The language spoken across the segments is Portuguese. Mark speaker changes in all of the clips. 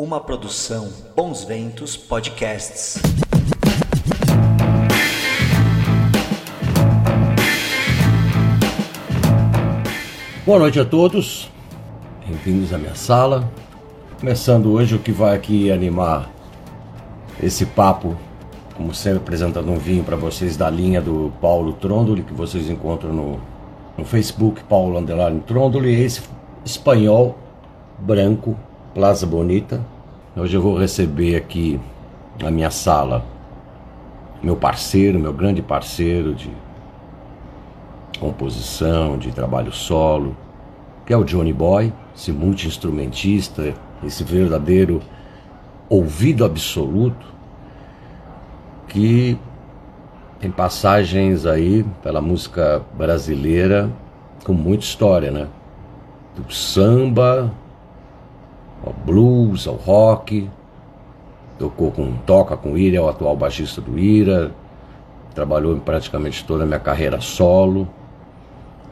Speaker 1: Uma produção Bons Ventos Podcasts.
Speaker 2: Boa noite a todos, bem-vindos à minha sala. Começando hoje o que vai aqui animar esse papo, como sempre apresentando um vinho para vocês da linha do Paulo Trondoli, que vocês encontram no, no Facebook, Paulo Underline Trondoli, esse espanhol branco, Plaza Bonita. Hoje eu vou receber aqui na minha sala meu parceiro, meu grande parceiro de composição, de trabalho solo, que é o Johnny Boy, esse multi-instrumentista, esse verdadeiro ouvido absoluto, que tem passagens aí pela música brasileira com muita história, né? Do samba ao blues, ao rock. Tocou com, toca com Ira, é o atual baixista do Ira. Trabalhou praticamente toda a minha carreira solo.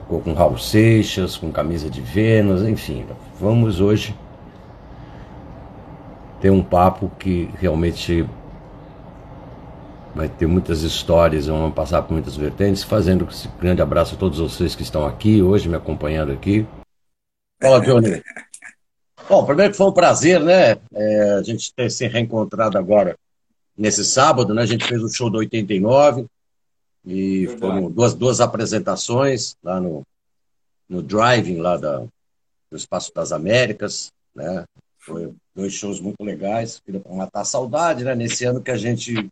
Speaker 2: Tocou com Raul Seixas, com Camisa de Vênus, enfim. Vamos hoje ter um papo que realmente vai ter muitas histórias, vamos passar por muitas vertentes, fazendo esse grande abraço a todos vocês que estão aqui hoje, me acompanhando aqui. Fala, Johnny. Bom, primeiro que foi um prazer, né? É, a gente ter se reencontrado agora nesse sábado, né? A gente fez o show do 89 e Verdade. foram duas, duas apresentações lá no, no driving lá da, do Espaço das Américas, né? Foi dois shows muito legais, queria matar a saudade, né? Nesse ano que a gente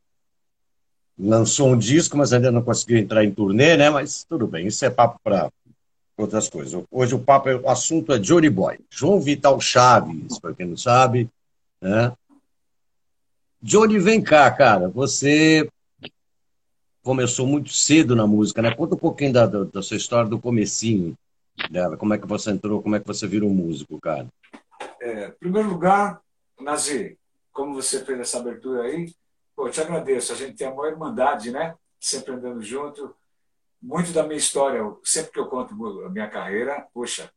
Speaker 2: lançou um disco, mas ainda não conseguiu entrar em turnê, né? Mas tudo bem, isso é papo para outras coisas. Hoje o papo, o assunto é Johnny Boy. João Vital Chaves, para quem não sabe, né? Johnny, vem cá, cara. Você começou muito cedo na música, né? Conta um pouquinho da, da, da sua história do comecinho dela. Como é que você entrou, como é que você virou músico, cara?
Speaker 3: É, em primeiro lugar, Nazi, como você fez essa abertura aí, pô, eu te agradeço. A gente tem a maior irmandade, né? Sempre andando junto muito da minha história, sempre que eu conto a minha carreira, poxa,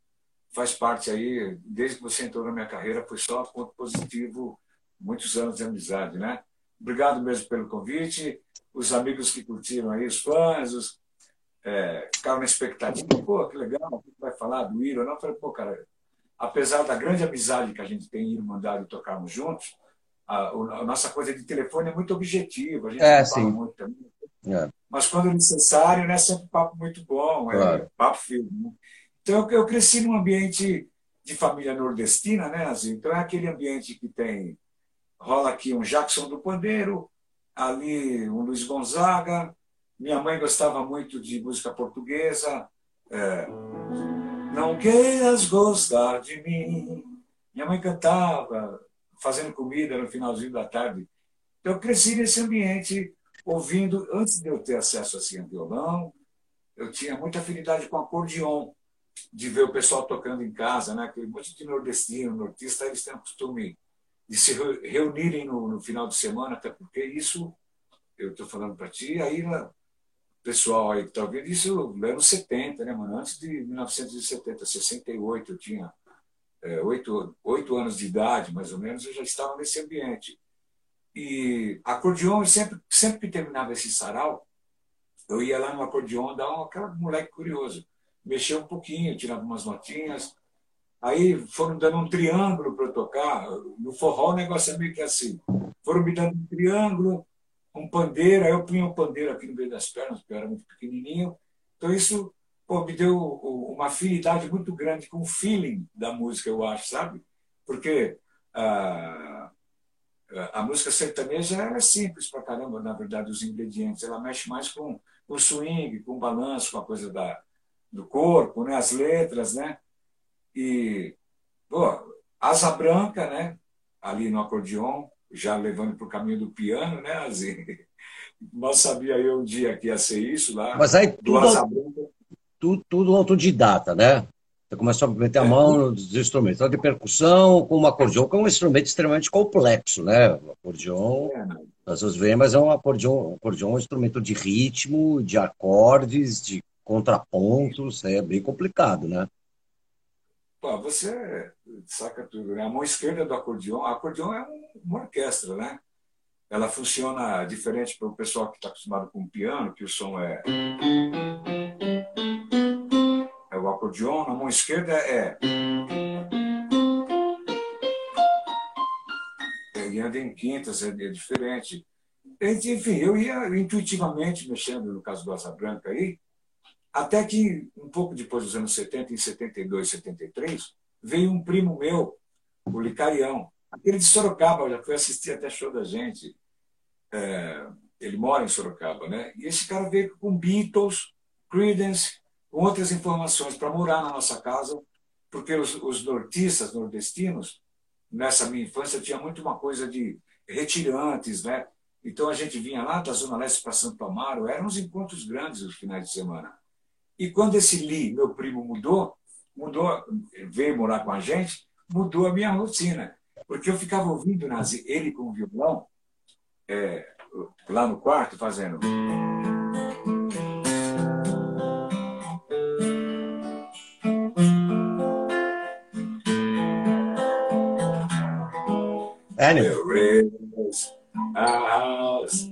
Speaker 3: faz parte aí, desde que você entrou na minha carreira, foi só ponto positivo, muitos anos de amizade, né? Obrigado mesmo pelo convite, os amigos que curtiram aí, os fãs, os, é, ficaram na expectativa, pô, que legal, o que vai falar do Iro? Não, eu falei, pô, cara, apesar da grande amizade que a gente tem em Irmandade e tocarmos juntos, a, a, nossa coisa de telefone é muito objetiva, a gente
Speaker 2: é, sim.
Speaker 3: muito também. É. Mas quando necessário, né, sempre papo muito bom, é claro. é papo firme. Né? Então eu, cresci num ambiente de família nordestina, né, então é aquele ambiente que tem rola aqui um Jackson do Pandeiro, ali um Luiz Gonzaga. Minha mãe gostava muito de música portuguesa. É, não queiras gostar de mim. Minha mãe cantava, fazendo comida no finalzinho da tarde. Então, eu cresci nesse ambiente ouvindo, antes de eu ter acesso assim a violão, eu tinha muita afinidade com acordeon, de ver o pessoal tocando em casa, né? Aquele monte de nordestino, nortista, eles têm o costume de se reunirem no, no final de semana, até porque isso, eu estou falando para ti, aí pessoal aí que está ouvindo, isso era nos 70, né, mano? Antes de 1970, 68, eu tinha é, oito, oito anos de idade, mais ou menos, eu já estava nesse ambiente. E acordeon, sempre, sempre que terminava esse sarau, eu ia lá no acordeon dar aquela moleque curioso. Mexer um pouquinho, tirava umas notinhas. Aí foram dando um triângulo para eu tocar. No forró o negócio é meio que assim. Foram me dando um triângulo, um pandeiro, aí eu punha um pandeiro aqui no meio das pernas, porque eu era muito pequenininho. Então isso pô, me deu uma afinidade muito grande com o feeling da música, eu acho, sabe? Porque ah, a música sertaneja é simples pra caramba, na verdade, os ingredientes. Ela mexe mais com o swing, com o balanço, com a coisa da, do corpo, né? as letras, né? E, pô, Asa Branca, né? Ali no acordeon, já levando para o caminho do piano, né? Assim, mal sabia eu um dia que ia ser isso lá.
Speaker 2: Mas aí tudo, tudo, tudo autodidata, né? Você começou a meter a é, mão nos instrumentos. Então, de percussão, com um acordeon, que é um instrumento extremamente complexo, né? O acordeon, é, às vezes vem, mas é um acordeon, acordeon é um instrumento de ritmo, de acordes, de contrapontos, é bem complicado, né?
Speaker 3: Pô, você saca tudo, né? A mão esquerda do acordeão, o acordeão é uma orquestra, né? Ela funciona diferente para o pessoal que está acostumado com o piano, que o som é. É o acordeão, na mão esquerda é. Ele anda em quintas, é, é diferente. Enfim, eu ia intuitivamente mexendo no caso do Asa Branca aí, até que, um pouco depois dos anos 70, em 72, 73, veio um primo meu, o Licarião, aquele de Sorocaba, já foi assistir até show da gente. É, ele mora em Sorocaba, né? E esse cara veio com Beatles, Creedence, outras informações para morar na nossa casa, porque os, os nortistas, nordestinos, nessa minha infância, tinha muito uma coisa de retirantes, né? Então a gente vinha lá da Zona Leste para Santo Amaro, eram uns encontros grandes os finais de semana. E quando esse Lee, meu primo, mudou, mudou, veio morar com a gente, mudou a minha rotina. Porque eu ficava ouvindo ele com o violão, é, lá no quarto, fazendo. House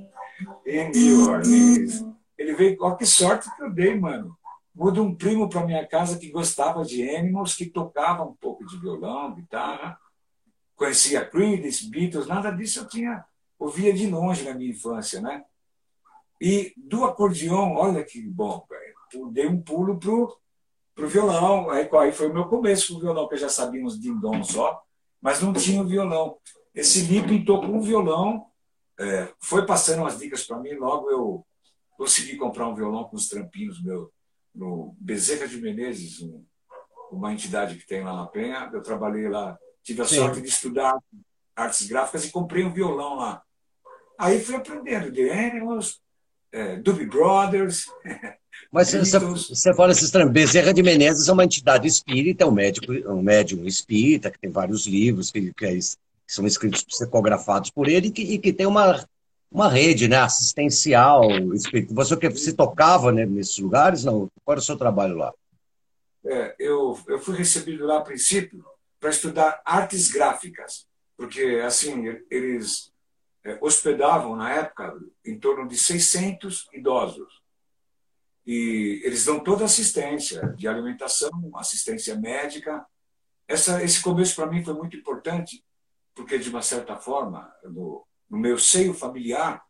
Speaker 3: in New Orleans. Ele veio, olha que sorte que eu dei, mano. Muda um primo para minha casa que gostava de Animals, que tocava um pouco de violão, guitarra, conhecia Creedence, Beatles, nada disso eu tinha ouvia de longe na minha infância, né? E do acordeão, olha que bom, velho. Dei um pulo pro pro violão, aí, aí foi o meu começo com o violão, que eu já sabia uns dindom só, mas não tinha o violão. Esse Li pintou com um violão, é, foi passando umas dicas para mim, logo eu consegui comprar um violão com os trampinhos meu no Bezerra de Menezes, um, uma entidade que tem lá na Penha. Eu trabalhei lá, tive a Sim. sorte de estudar artes gráficas e comprei um violão lá. Aí fui aprendendo The Animals, é, Doobie Brothers.
Speaker 2: Mas você, você fala esses Bezerra de Menezes é uma entidade espírita, um médico, um médium espírita, que tem vários livros que, que, é, que são escritos, psicografados por ele, e que, e que tem uma uma rede né, assistencial. Você que se tocava né, nesses lugares? Não? Qual era o seu trabalho lá?
Speaker 3: É, eu, eu fui recebido lá a princípio para estudar artes gráficas, porque assim eles é, hospedavam na época em torno de 600 idosos. E eles dão toda assistência de alimentação, assistência médica. Essa, esse começo para mim foi muito importante, porque de uma certa forma, no, no meu seio familiar,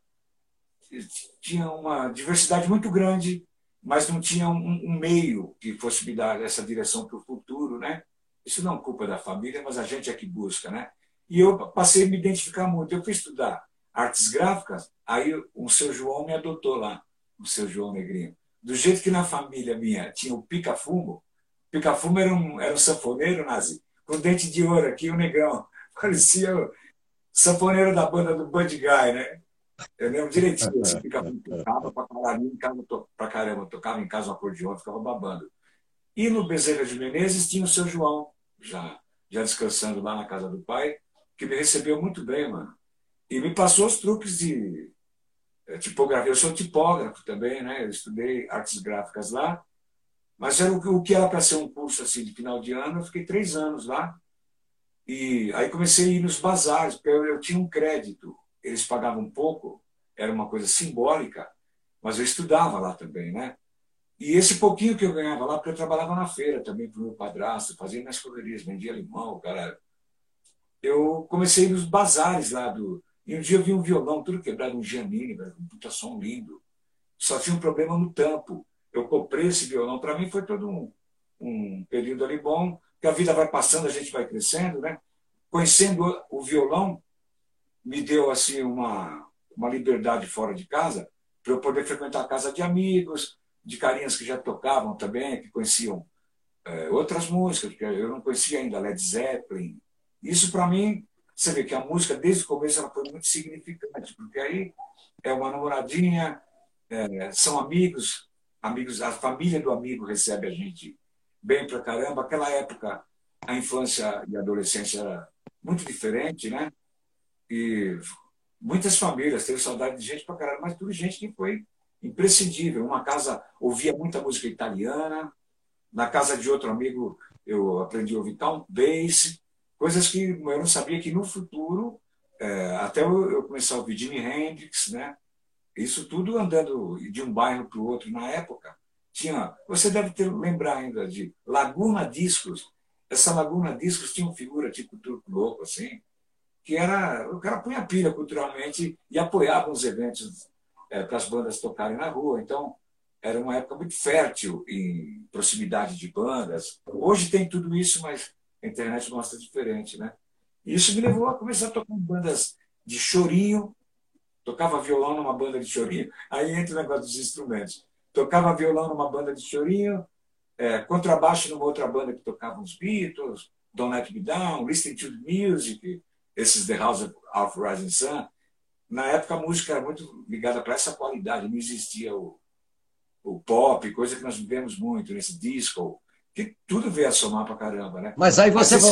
Speaker 3: tinha uma diversidade muito grande, mas não tinha um, um meio que fosse me dar essa direção para o futuro, né? Isso não é culpa da família, mas a gente é que busca, né? E eu passei a me identificar muito. Eu fui estudar artes gráficas, aí o seu João me adotou lá, o seu João Negrinho. Do jeito que na família minha tinha o pica-fumo, pica-fumo era um, era um sanfoneiro nazi, com dente de ouro aqui, o um negrão. Parecia sanfoneiro da banda do Bud Guy, né? Eu lembro direitinho, assim, ficava, tocava pra caralho, em casa, pra caramba, tocava em casa um acordeão, ficava babando. E no Bezerra de Menezes tinha o seu João, já, já descansando lá na casa do pai, que me recebeu muito bem, mano. E me passou os truques de é, tipografia. Eu sou tipógrafo também, né? Eu estudei artes gráficas lá, mas era o que era para ser um curso assim de final de ano. Eu fiquei três anos lá e aí comecei a ir nos bazares, porque eu, eu tinha um crédito. Eles pagavam um pouco, era uma coisa simbólica, mas eu estudava lá também, né? E esse pouquinho que eu ganhava lá, porque eu trabalhava na feira também para o meu padrasto, fazia minhas correrias, vendia limão, cara. Eu comecei nos bazares lá do. E um dia eu vi um violão tudo quebrado, um Giannini, um puta som lindo. Só tinha um problema no tampo. Eu comprei esse violão, para mim foi todo um, um período ali bom que a vida vai passando, a gente vai crescendo, né? Conhecendo o violão, me deu assim uma, uma liberdade fora de casa para eu poder frequentar a casa de amigos, de carinhas que já tocavam também, que conheciam é, outras músicas, porque eu não conhecia ainda Led Zeppelin. Isso para mim, você vê que a música desde o começo ela foi muito significante, porque aí é uma namoradinha, é, são amigos, amigos, a família do amigo recebe a gente bem pra caramba. Aquela época, a infância e a adolescência era muito diferente, né? E muitas famílias teve saudade de gente pra caramba, mas tudo gente que foi imprescindível. Uma casa ouvia muita música italiana, na casa de outro amigo eu aprendi a ouvir count bass, coisas que eu não sabia que no futuro, é, até eu, eu começar a ouvir Jimi Hendrix, né? Isso tudo andando de um bairro para o outro na época. Tinha, você deve ter lembrar ainda de Laguna Discos. Essa Laguna Discos tinha uma figura tipo Turco Louco, assim, que era o cara punha pilha culturalmente e apoiava os eventos é, para as bandas tocarem na rua. Então, era uma época muito fértil em proximidade de bandas. Hoje tem tudo isso, mas a internet mostra diferente, né? E isso me levou a começar a tocar em bandas de chorinho, tocava violão numa banda de chorinho, aí entra o negócio dos instrumentos. Tocava violão numa banda de chorinho, é, contrabaixo numa outra banda que tocava os Beatles, Don't Let Me Down, Listening to the Music, esses The House of Rising Sun. Na época a música era muito ligada para essa qualidade, não existia o, o pop, coisa que nós vivemos muito, nesse disco, que tudo veio a somar para caramba, né?
Speaker 2: Mas aí você, vai,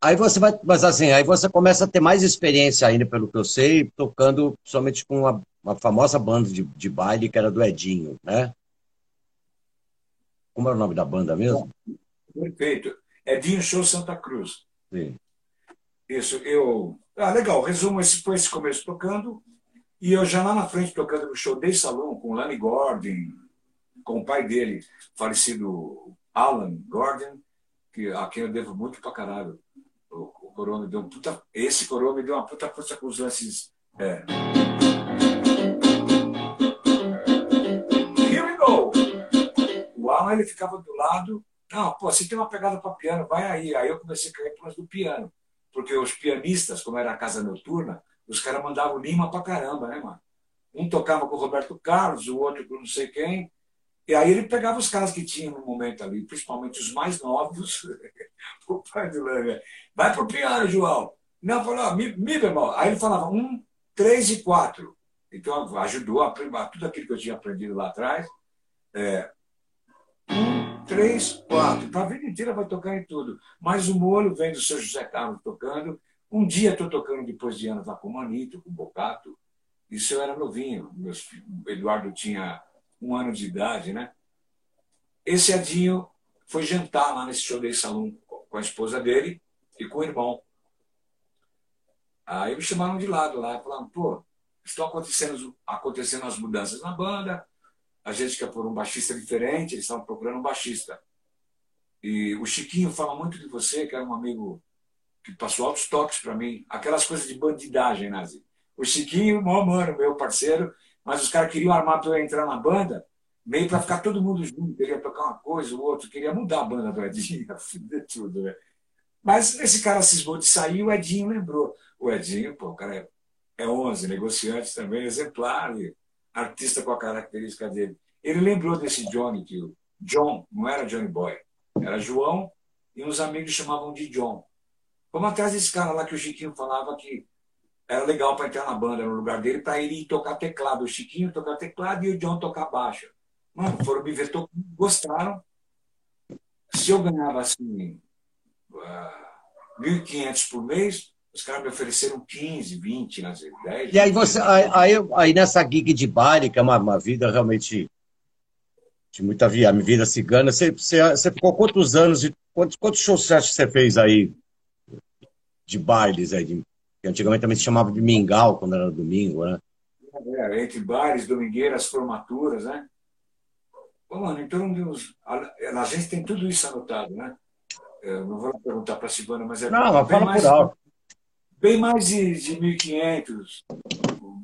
Speaker 2: aí você vai, mas assim, aí você começa a ter mais experiência ainda, pelo que eu sei, tocando somente com uma, uma famosa banda de, de baile que era do Edinho, né? Como era o nome da banda mesmo?
Speaker 3: Perfeito. Edinho Show Santa Cruz.
Speaker 2: Sim.
Speaker 3: Isso, eu. Ah, legal. Resumo, esse foi esse começo tocando. E eu já lá na frente tocando no show de salão com o Lani Gordon, com o pai dele, falecido Alan Gordon, que, a quem eu devo muito pra caralho. O, o Coroa me deu um puta. Esse Coroa me deu uma puta força com os lances. É. O Alan ele ficava do lado. Não, pô, você tem uma pegada para piano, vai aí. Aí eu comecei a cair por do piano. Porque os pianistas, como era a casa noturna, os caras mandavam lima pra caramba, né, mano? Um tocava com o Roberto Carlos, o outro com não sei quem. E aí ele pegava os caras que tinham no momento ali, principalmente os mais novos, o pai do Langa, vai pro piano, João. Não, falou, mi, mi bemol. Aí ele falava um, três e quatro. Então ajudou a tudo aquilo que eu tinha aprendido lá atrás. É, um, três, quatro. Para a vida inteira vai tocar em tudo. Mas o molho vem do seu José Carlos tocando. Um dia estou tocando depois de anos lá com o Manito, com o Bocato. Isso eu era novinho. Meus, o Eduardo tinha um ano de idade, né? Esse Edinho foi jantar lá nesse show de salão com a esposa dele e com o irmão. Aí me chamaram de lado lá, falando, pô, estão acontecendo, acontecendo as mudanças na banda, a gente quer pôr um baixista diferente, eles estavam procurando um baixista. E o Chiquinho fala muito de você, que era um amigo que passou altos toques para mim, aquelas coisas de bandidagem, Nazi. O Chiquinho, meu mano, meu parceiro, mas os caras queriam armar para eu entrar na banda, meio para ficar todo mundo junto, queria tocar uma coisa, o outro, queria mudar a banda do Edinho, de tudo, né? Mas esse cara cismou de sair, o Edinho lembrou. O Edinho, pô, o cara é, é 11, negociante também, exemplar, artista com a característica dele. Ele lembrou desse Johnny, que o John, não era Johnny Boy, era João, e uns amigos chamavam de John. Vamos atrás desse cara lá que o Chiquinho falava que era legal para entrar na banda no lugar dele, para ele tocar teclado. O Chiquinho tocar teclado e o John tocar baixo. Mano, foram me ver gostaram. Se eu ganhava assim, uh, ah, 1.500 por mês, os caras me ofereceram 15, 20, nas 10.
Speaker 2: E aí, você, aí, aí, nessa gig de baile, que é uma, uma vida realmente de muita vida, vida cigana, você, você, você ficou quantos anos e quantos, quantos shows você acha que você fez aí de bailes aí, de que antigamente também se chamava de mingau, quando era domingo, né?
Speaker 3: É, entre bares, domingueiras, formaturas, né? Pô, mano, então Deus, a, a, gente tem tudo isso anotado, né? Eu não vou perguntar para a Silvana, mas é
Speaker 2: não, mas bem, mais, por
Speaker 3: bem mais de, de 1.500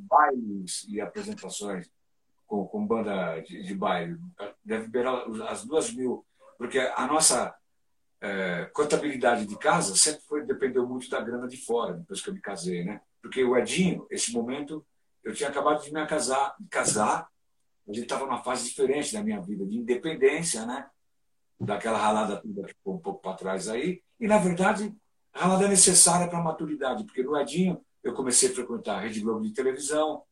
Speaker 3: bailes e apresentações com, com banda de, de baile. Deve beirar as duas mil, porque a nossa é, contabilidade de casa sempre foi, dependeu muito da grana de fora, depois que eu me casei, né? Porque o Edinho, esse momento, eu tinha acabado de me casar, de casar a gente estava numa fase diferente da minha vida, de independência, né? Daquela ralada toda que ficou um pouco para trás aí. E, na verdade, a ralada é necessária para a maturidade, porque no Edinho eu comecei a frequentar a Rede Globo de televisão,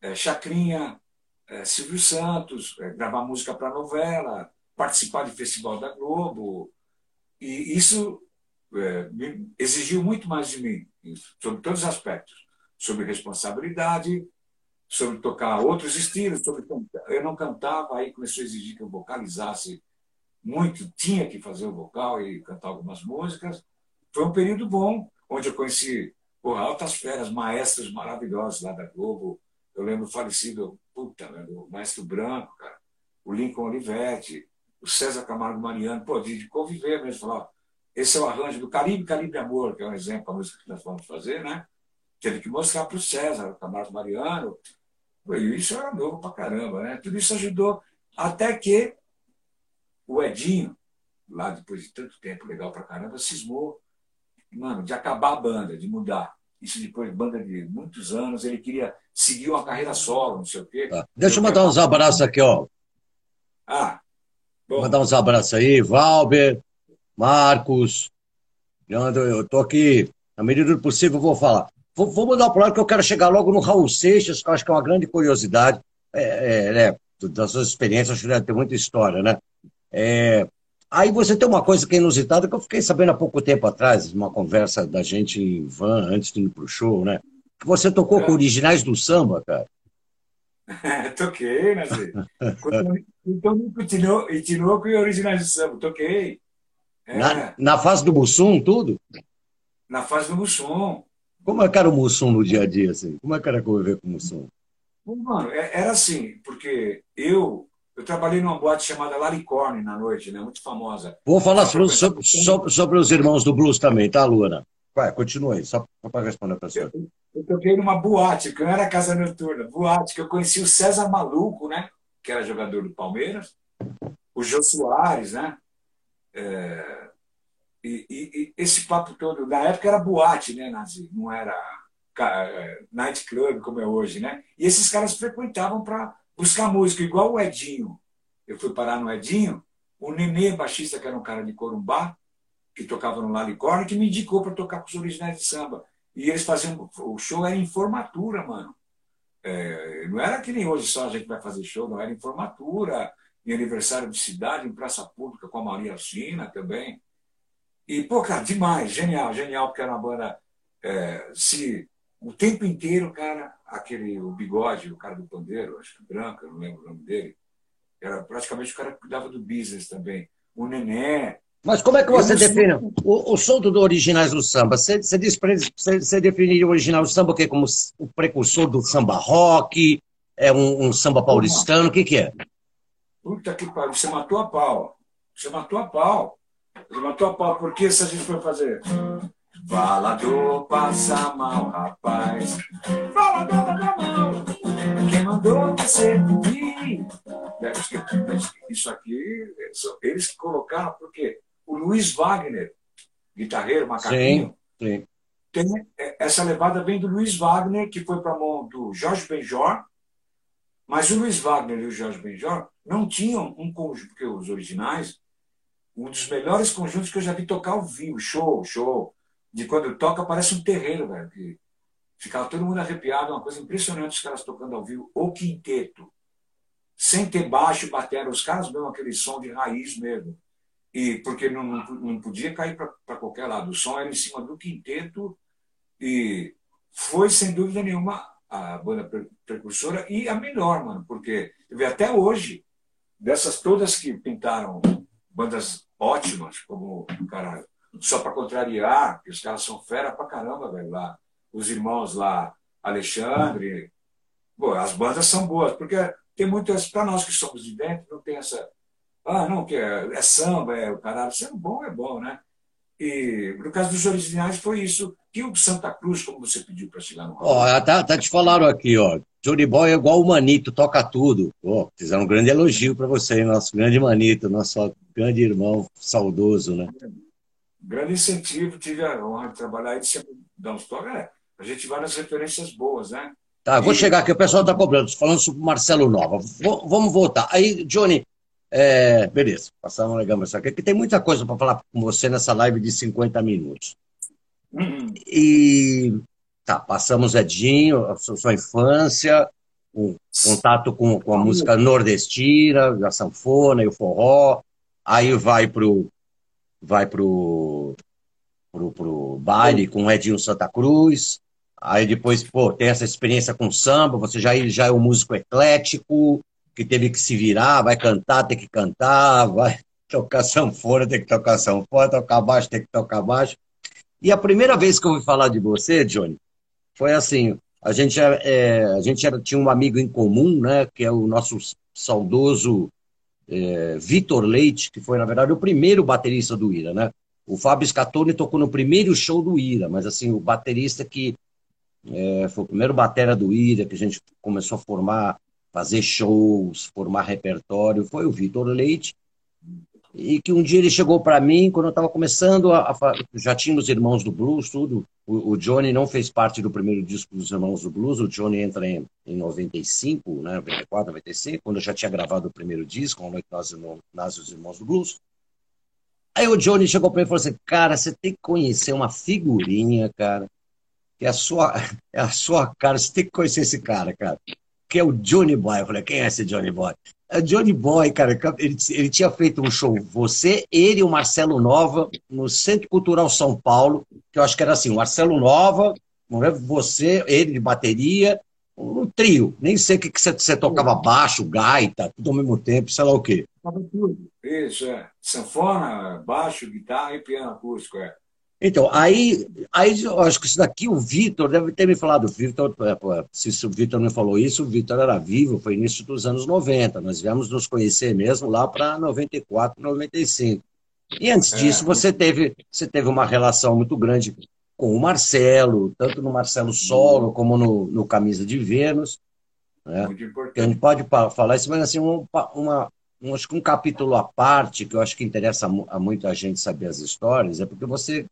Speaker 3: é, Chacrinha, é, Silvio Santos, é, gravar música para novela, participar de festival da Globo, e isso é, exigiu muito mais de mim, sobre todos os aspectos. Sobre responsabilidade, sobre tocar outros estilos, sobre. Eu não cantava, aí começou a exigir que eu vocalizasse muito, tinha que fazer o vocal e cantar algumas músicas. Foi um período bom, onde eu conheci porra, altas feras, maestros maravilhosos lá da Globo. Eu lembro o falecido, puta, o Maestro Branco, cara, o Lincoln Olivetti, o César Camargo Mariano, pô, de, conviver mesmo, falar, esse é o arranjo do Caribe, Caribe Amor, que é um exemplo, a música que nós vamos fazer, né? Teve que mostrar para o César Camargo Mariano, e isso era novo pra caramba, né? Tudo isso ajudou até que o Edinho, lá depois de tanto tempo, legal pra caramba, cismou, mano, de acabar a banda, de mudar. Isso depois de banda de muitos anos, ele queria seguir uma carreira solo, não sei o quê.
Speaker 2: Tá. Deixa eu mandar uns abraços aqui, ó.
Speaker 3: Ah,
Speaker 2: bom. Mandar uns abraços aí, Valber, Marcos, eu estou aqui, na medida do possível, vou falar. Vou, vou mudar para lado que eu quero chegar logo no Raul Seixas, que eu acho que é uma grande curiosidade. É, é, né, das suas experiências, acho que deve ter muita história, né? É, aí você tem uma coisa que é inusitada, que eu fiquei sabendo há pouco tempo atrás, uma conversa da gente em van, antes de ir para o show, né? Que você tocou com é. originais do samba, cara.
Speaker 3: toquei, né, Então, continuou, continuou com originais do samba, toquei.
Speaker 2: É. Na, na fase do Mussum, tudo?
Speaker 3: Na fase do Mussum.
Speaker 2: Como é que era o Mussum no dia a dia, assim? Como é que era conviver com o Mussum?
Speaker 3: Mano, é, era assim, porque eu eu trabalhei numa boate chamada Laricorne na noite, né? Muito famosa.
Speaker 2: Vou falar sobre, sobre, sobre, sobre, os irmãos do blues também, tá, Luana? Vai, continua aí, só para responder para você.
Speaker 3: Eu, eu toquei numa boate, que não era casa noturna, boate, que eu conheci o César Maluco, né? Que era jogador do Palmeiras, o Jô Soares, né? É, e, e, e, esse papo todo, na época era boate, né, Nazi? Não era é, nightclub como é hoje, né? E esses caras frequentavam para buscar música, igual o Edinho. Eu fui parar no Edinho, o Nenê, baixista, que era um cara de Corumbá, que tocava no Lalicorne, que me indicou para tocar com os originais de samba. E eles faziam. O show era em formatura, mano. É, não era que nem hoje só a gente vai fazer show, não era em formatura, em aniversário de cidade, em praça pública com a Maria Alcina também. E, pô, cara, demais, genial, genial, porque era uma banda. É, se o tempo inteiro, cara, aquele, o bigode, o cara do pandeiro, acho que branco, não lembro o nome dele, era praticamente o cara que cuidava do business também. O Nené.
Speaker 2: Mas como é que você define o, o som do originais do samba? Você, você, diz você, você definiria o original do samba o quê? como o precursor do samba rock? É um, um samba paulistano? O que, que é?
Speaker 3: Puta que pariu, você matou a pau. Você matou a pau. Você matou a pau, porque se a gente for fazer. Falador passa mal, rapaz. Falador da mão. Quem mandou você vir? Isso aqui, eles que colocaram, porque o Luiz Wagner, guitarreiro, macaquinho, sim, sim. Tem, essa levada vem do Luiz Wagner, que foi para a mão do Jorge Benjor, mas o Luiz Wagner e o Jorge Benjor não tinham um conjunto, porque os originais, um dos melhores conjuntos que eu já vi tocar ao vivo, show, show de quando toca, parece um terreiro, velho. Que ficava todo mundo arrepiado, uma coisa impressionante os caras tocando ao vivo. O quinteto. Sem ter baixo, batera. Os caras mesmo aquele som de raiz mesmo. E porque não, não, não podia cair para qualquer lado. O som era em cima do quinteto e foi, sem dúvida nenhuma, a banda precursora e a melhor, mano, porque até hoje, dessas todas que pintaram bandas ótimas, como, cara, só para contrariar, que os caras são fera pra caramba, velho, lá. Os irmãos lá, Alexandre. Pô, as bandas são boas, porque tem muitas, para nós que somos de dentro, não tem essa. Ah, não, que é, é samba, é o caralho. Sendo bom é bom, né? E no caso dos originais foi isso. Que o Santa Cruz, como você pediu para chegar no
Speaker 2: Ó, oh, tá, tá te falaram aqui, ó. Johnny Boy é igual o Manito, toca tudo. Oh, fizeram um grande elogio para você, nosso grande Manito, nosso grande irmão saudoso, né?
Speaker 3: Grande incentivo, tive a honra de trabalhar e sempre dar uns toques. É, a gente vai nas referências boas, né?
Speaker 2: Tá, vou chegar aqui, o pessoal está cobrando, falando sobre Marcelo Nova. Vou, vamos voltar. Aí, Johnny, é, beleza, passar uma legal isso aqui, que tem muita coisa para falar com você nessa live de 50 minutos. Uhum. E tá, passamos Edinho, a sua, sua infância, um contato com, com a música nordestina, a sanfona e o forró, aí vai pro vai pro, pro, pro baile com o Edinho Santa Cruz. Aí depois, pô, tem essa experiência com samba, você já, já é um músico eclético, que teve que se virar, vai cantar, tem que cantar, vai tocar sanfona, tem que tocar sanfona, tocar baixo, tem que tocar baixo. E a primeira vez que eu ouvi falar de você, Johnny, foi assim, a gente, é, a gente era, tinha um amigo em comum, né, que é o nosso saudoso é, Vitor Leite, que foi, na verdade, o primeiro baterista do Ira, né? O Fábio Scatone tocou no primeiro show do Ira, mas assim, o baterista que é, foi o primeiro batera do Ira, que a gente começou a formar, fazer shows, formar repertório, foi o Vitor Leite. E que um dia ele chegou para mim, quando eu estava começando, a, a, já tinha os Irmãos do Blues, tudo. O, o, Johnny não fez parte do primeiro disco dos Irmãos do Blues, o Johnny entra em, em 95, né, 94, 95, quando eu já tinha gravado o primeiro disco, A Noite Nasce os Irmãos do Blues. Aí o Johnny chegou para mim e falou assim: Cara, você tem que conhecer uma figurinha, cara, que é a sua, é a sua cara, você tem que conhecer esse cara, cara, que é o Johnny Boy. Eu falei: Quem é esse Johnny Boy? É Johnny Boy, cara, ele, ele tinha feito um show, você, ele e o Marcelo Nova, no Centro Cultural São Paulo, que eu acho que era assim: o Marcelo Nova, você, ele de bateria, um trio. Nem sei o que, que você, você tocava baixo, gaita, tudo ao mesmo tempo, sei lá o quê.
Speaker 3: tudo. Isso, é. Sanfona, baixo, guitarra e piano acústico, é.
Speaker 2: Então, aí, aí eu acho que isso daqui o Vitor deve ter me falado. O Vitor, é, se o Vitor não falou isso, o Vitor era vivo, foi início dos anos 90. Nós viemos nos conhecer mesmo lá para 94, 95. E antes é. disso, você teve, você teve uma relação muito grande com o Marcelo, tanto no Marcelo Solo como no, no Camisa de Vênus. Né? Muito importante. A gente pode falar isso, mas assim, um, uma, um, acho que um capítulo à parte, que eu acho que interessa a muita gente saber as histórias, é porque você,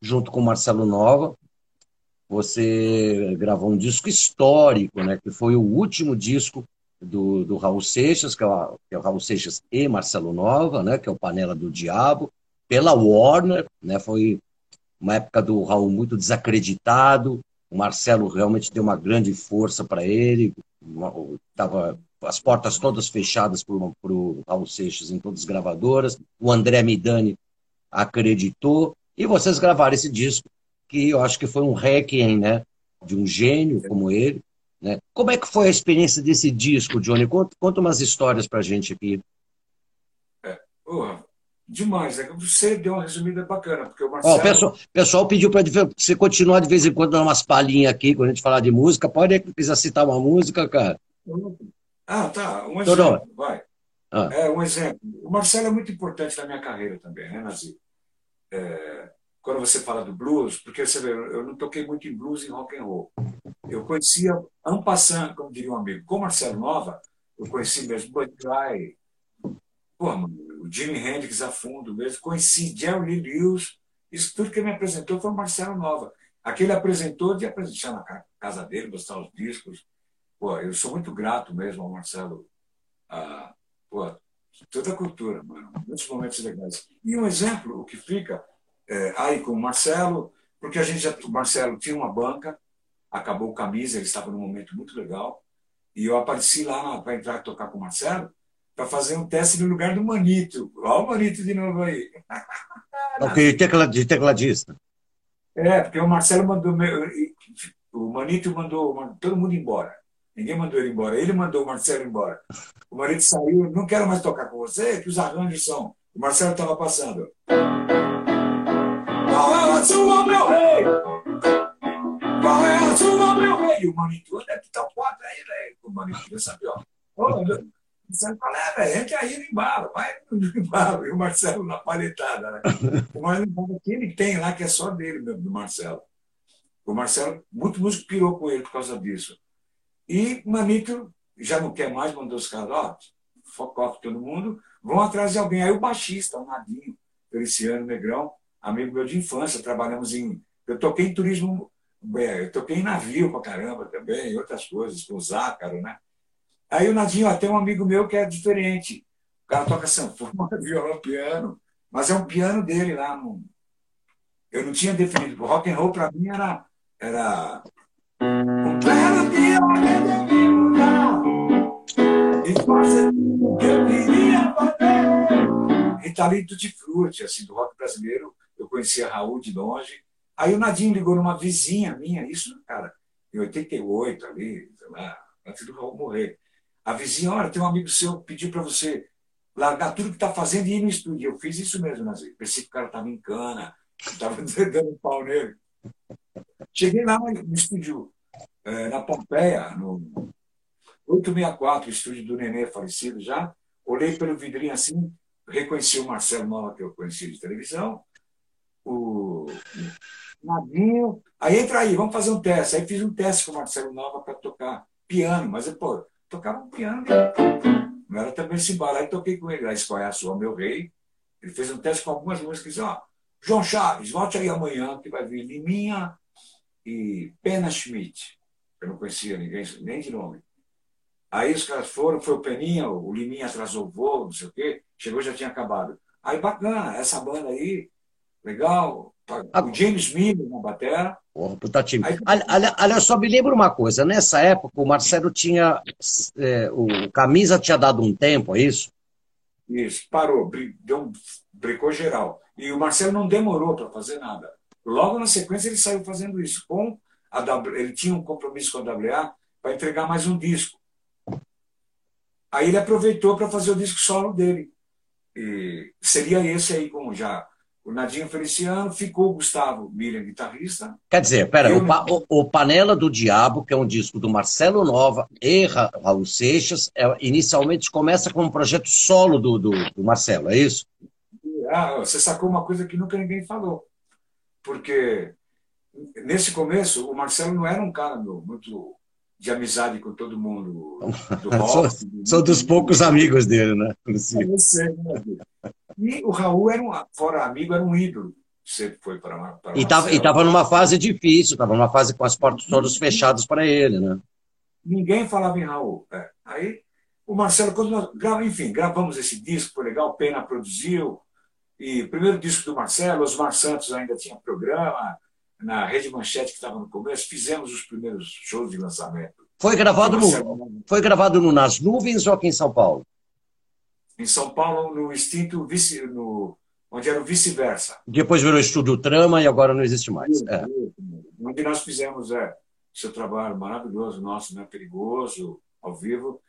Speaker 2: junto com Marcelo Nova, você gravou um disco histórico, né? Que foi o último disco do, do Raul Seixas, que é, o, que é o Raul Seixas e Marcelo Nova, né? Que é o Panela do Diabo, pela Warner, né? Foi uma época do Raul muito desacreditado. O Marcelo realmente deu uma grande força para ele. Tava as portas todas fechadas para o Raul Seixas em todas as gravadoras. O André Midani acreditou. E vocês gravaram esse disco, que eu acho que foi um requiem, né? De um gênio como ele. Né? Como é que foi a experiência desse disco, Johnny? Conta, conta umas histórias para gente aqui.
Speaker 3: É, demais. É que você deu uma resumida bacana, porque o Marcelo...
Speaker 2: o pessoal, pessoal pediu para você continuar de vez em quando dando umas palhinhas aqui, quando a gente falar de música. Pode, quiser citar uma música, cara.
Speaker 3: Ah, tá. Um exemplo, vai. Ah. É, um exemplo. O Marcelo é muito importante na minha carreira também, né, Nazir? É, quando você fala do blues, porque você vê, eu não toquei muito em blues e rock and roll. Eu conhecia en passant, como diria um amigo, com Marcelo Nova, eu conheci mesmo Bud Guy, o Jimi Hendrix a fundo mesmo, conheci Jerry Lewis, isso tudo que me apresentou foi o Marcelo Nova. Aquele apresentou de apresentar na casa dele, mostrar os discos, Pô, eu sou muito grato mesmo ao Marcelo. A, pô, toda a cultura, mano. Muitos momentos legais. E um exemplo, o que fica é, aí com o Marcelo, porque a gente já, o Marcelo tinha uma banca, acabou o camisa, ele estava num momento muito legal, e eu apareci lá para entrar tocar com o Marcelo, para fazer um teste no lugar do Manito. Olha o Manito de novo aí.
Speaker 2: Ok, de tecladista.
Speaker 3: É, porque o Marcelo mandou. O Manito mandou todo mundo embora. Ninguém mandou ele embora. Ele mandou o Marcelo embora. O marido saiu, não quero mais tocar com você, que os arranjos são. O Marcelo estava passando. Qual é a sua, meu rei? Qual é a sua, meu rei? E o manito, onde é que está o quadro aí, velho? O manito, sabe, ó. Marcelo fala, é, velho, entra aí no embalo, vai no embalo. E o Marcelo na paletada, né? O Marcelo, que ele tem lá, que é só dele, do Marcelo. O Marcelo, muito músico pirou com ele por causa disso. E Manito já não quer mais, mandou os caras, ó, foco todo mundo, vão atrás de alguém. Aí o baixista, o Nadinho, Feliciano Negrão, amigo meu de infância, trabalhamos em. Eu toquei em turismo, é, eu toquei em navio pra caramba também, outras coisas, com o Zácaro, né? Aí o Nadinho, até um amigo meu que é diferente. O cara toca sanfona, violão, piano, mas é um piano dele lá. No... Eu não tinha definido. Rock and roll para mim era, era um dia resolvi mudar e fazer o que eu queria fazer. Ritalito de Frute, assim, do rock brasileiro. Eu conhecia Raul de longe. Aí o Nadinho ligou numa vizinha minha, isso, cara, em 88 ali, sei lá, antes do Raul morrer. A vizinha, olha, tem um amigo seu que pediu para você. largar tudo que está fazendo e ir no estúdio. Eu fiz isso mesmo, Nazir. Pensei que o cara estava em cana, estava dando pau nele. Cheguei lá no estúdio, é, na Pompeia, no 864, o estúdio do Nenê falecido já. Olhei pelo vidrinho assim, reconheci o Marcelo Nova, que eu conhecia de televisão, o Nadinho. Aí entra aí, vamos fazer um teste. Aí fiz um teste com o Marcelo Nova para tocar piano, mas pô, tocava piano. Não era também cimbala. Aí toquei com ele. Aí conhece o Meu Rei. Ele fez um teste com algumas músicas. Ó, João Chaves, volte aí amanhã, que vai vir Liminha e Pena Schmidt. Eu não conhecia ninguém, nem de nome. Aí os caras foram, foi o Peninha, o Liminha atrasou o voo, não sei o quê. Chegou já tinha acabado. Aí bacana, essa banda aí, legal. O James Miller na bateria.
Speaker 2: Porra, puta time. Aí, aliás, só me lembro uma coisa. Nessa época, o Marcelo tinha. É, o Camisa tinha dado um tempo, é isso?
Speaker 3: Isso, parou, deu um, brecou geral. E o Marcelo não demorou para fazer nada. Logo na sequência, ele saiu fazendo isso. Com a w, ele tinha um compromisso com a WA para entregar mais um disco. Aí ele aproveitou para fazer o disco solo dele. E seria esse aí, como já o Nadinho Feliciano, ficou o Gustavo Miriam, guitarrista.
Speaker 2: Quer dizer, pera, o, pa, o, o, Panela do Diabo, que é um disco do Marcelo Nova e Raul Seixas, é, inicialmente começa com um projeto solo do, do, do, Marcelo, é isso?
Speaker 3: Ah, você sacou uma coisa que nunca ninguém falou. Porque nesse começo, o Marcelo não era um cara meu, muito de amizade com todo mundo.
Speaker 2: Do rock, sou, do... sou dos poucos amigos dele, né? Eu
Speaker 3: sei, né? E o Raul, era um, fora amigo, era um ídolo. Sempre foi para, para
Speaker 2: E estava numa fase difícil, estava numa fase com as portas todas fechadas para ele, né?
Speaker 3: Ninguém falava em Raul. É. Aí o Marcelo, quando nós, enfim, gravamos esse disco, foi legal, Pena produziu. E o primeiro disco do Marcelo, Osmar Santos ainda tinha programa, na Rede Manchete, que estava no começo, fizemos os primeiros shows de lançamento.
Speaker 2: Foi gravado, no, foi gravado no Nas Nuvens ou aqui em São Paulo?
Speaker 3: Em São Paulo, no extinto vice, no, onde era o vice-versa.
Speaker 2: Depois virou Estúdio Trama e agora não existe mais. É.
Speaker 3: Onde nós fizemos é, seu trabalho maravilhoso nosso, né, perigoso, ao vivo.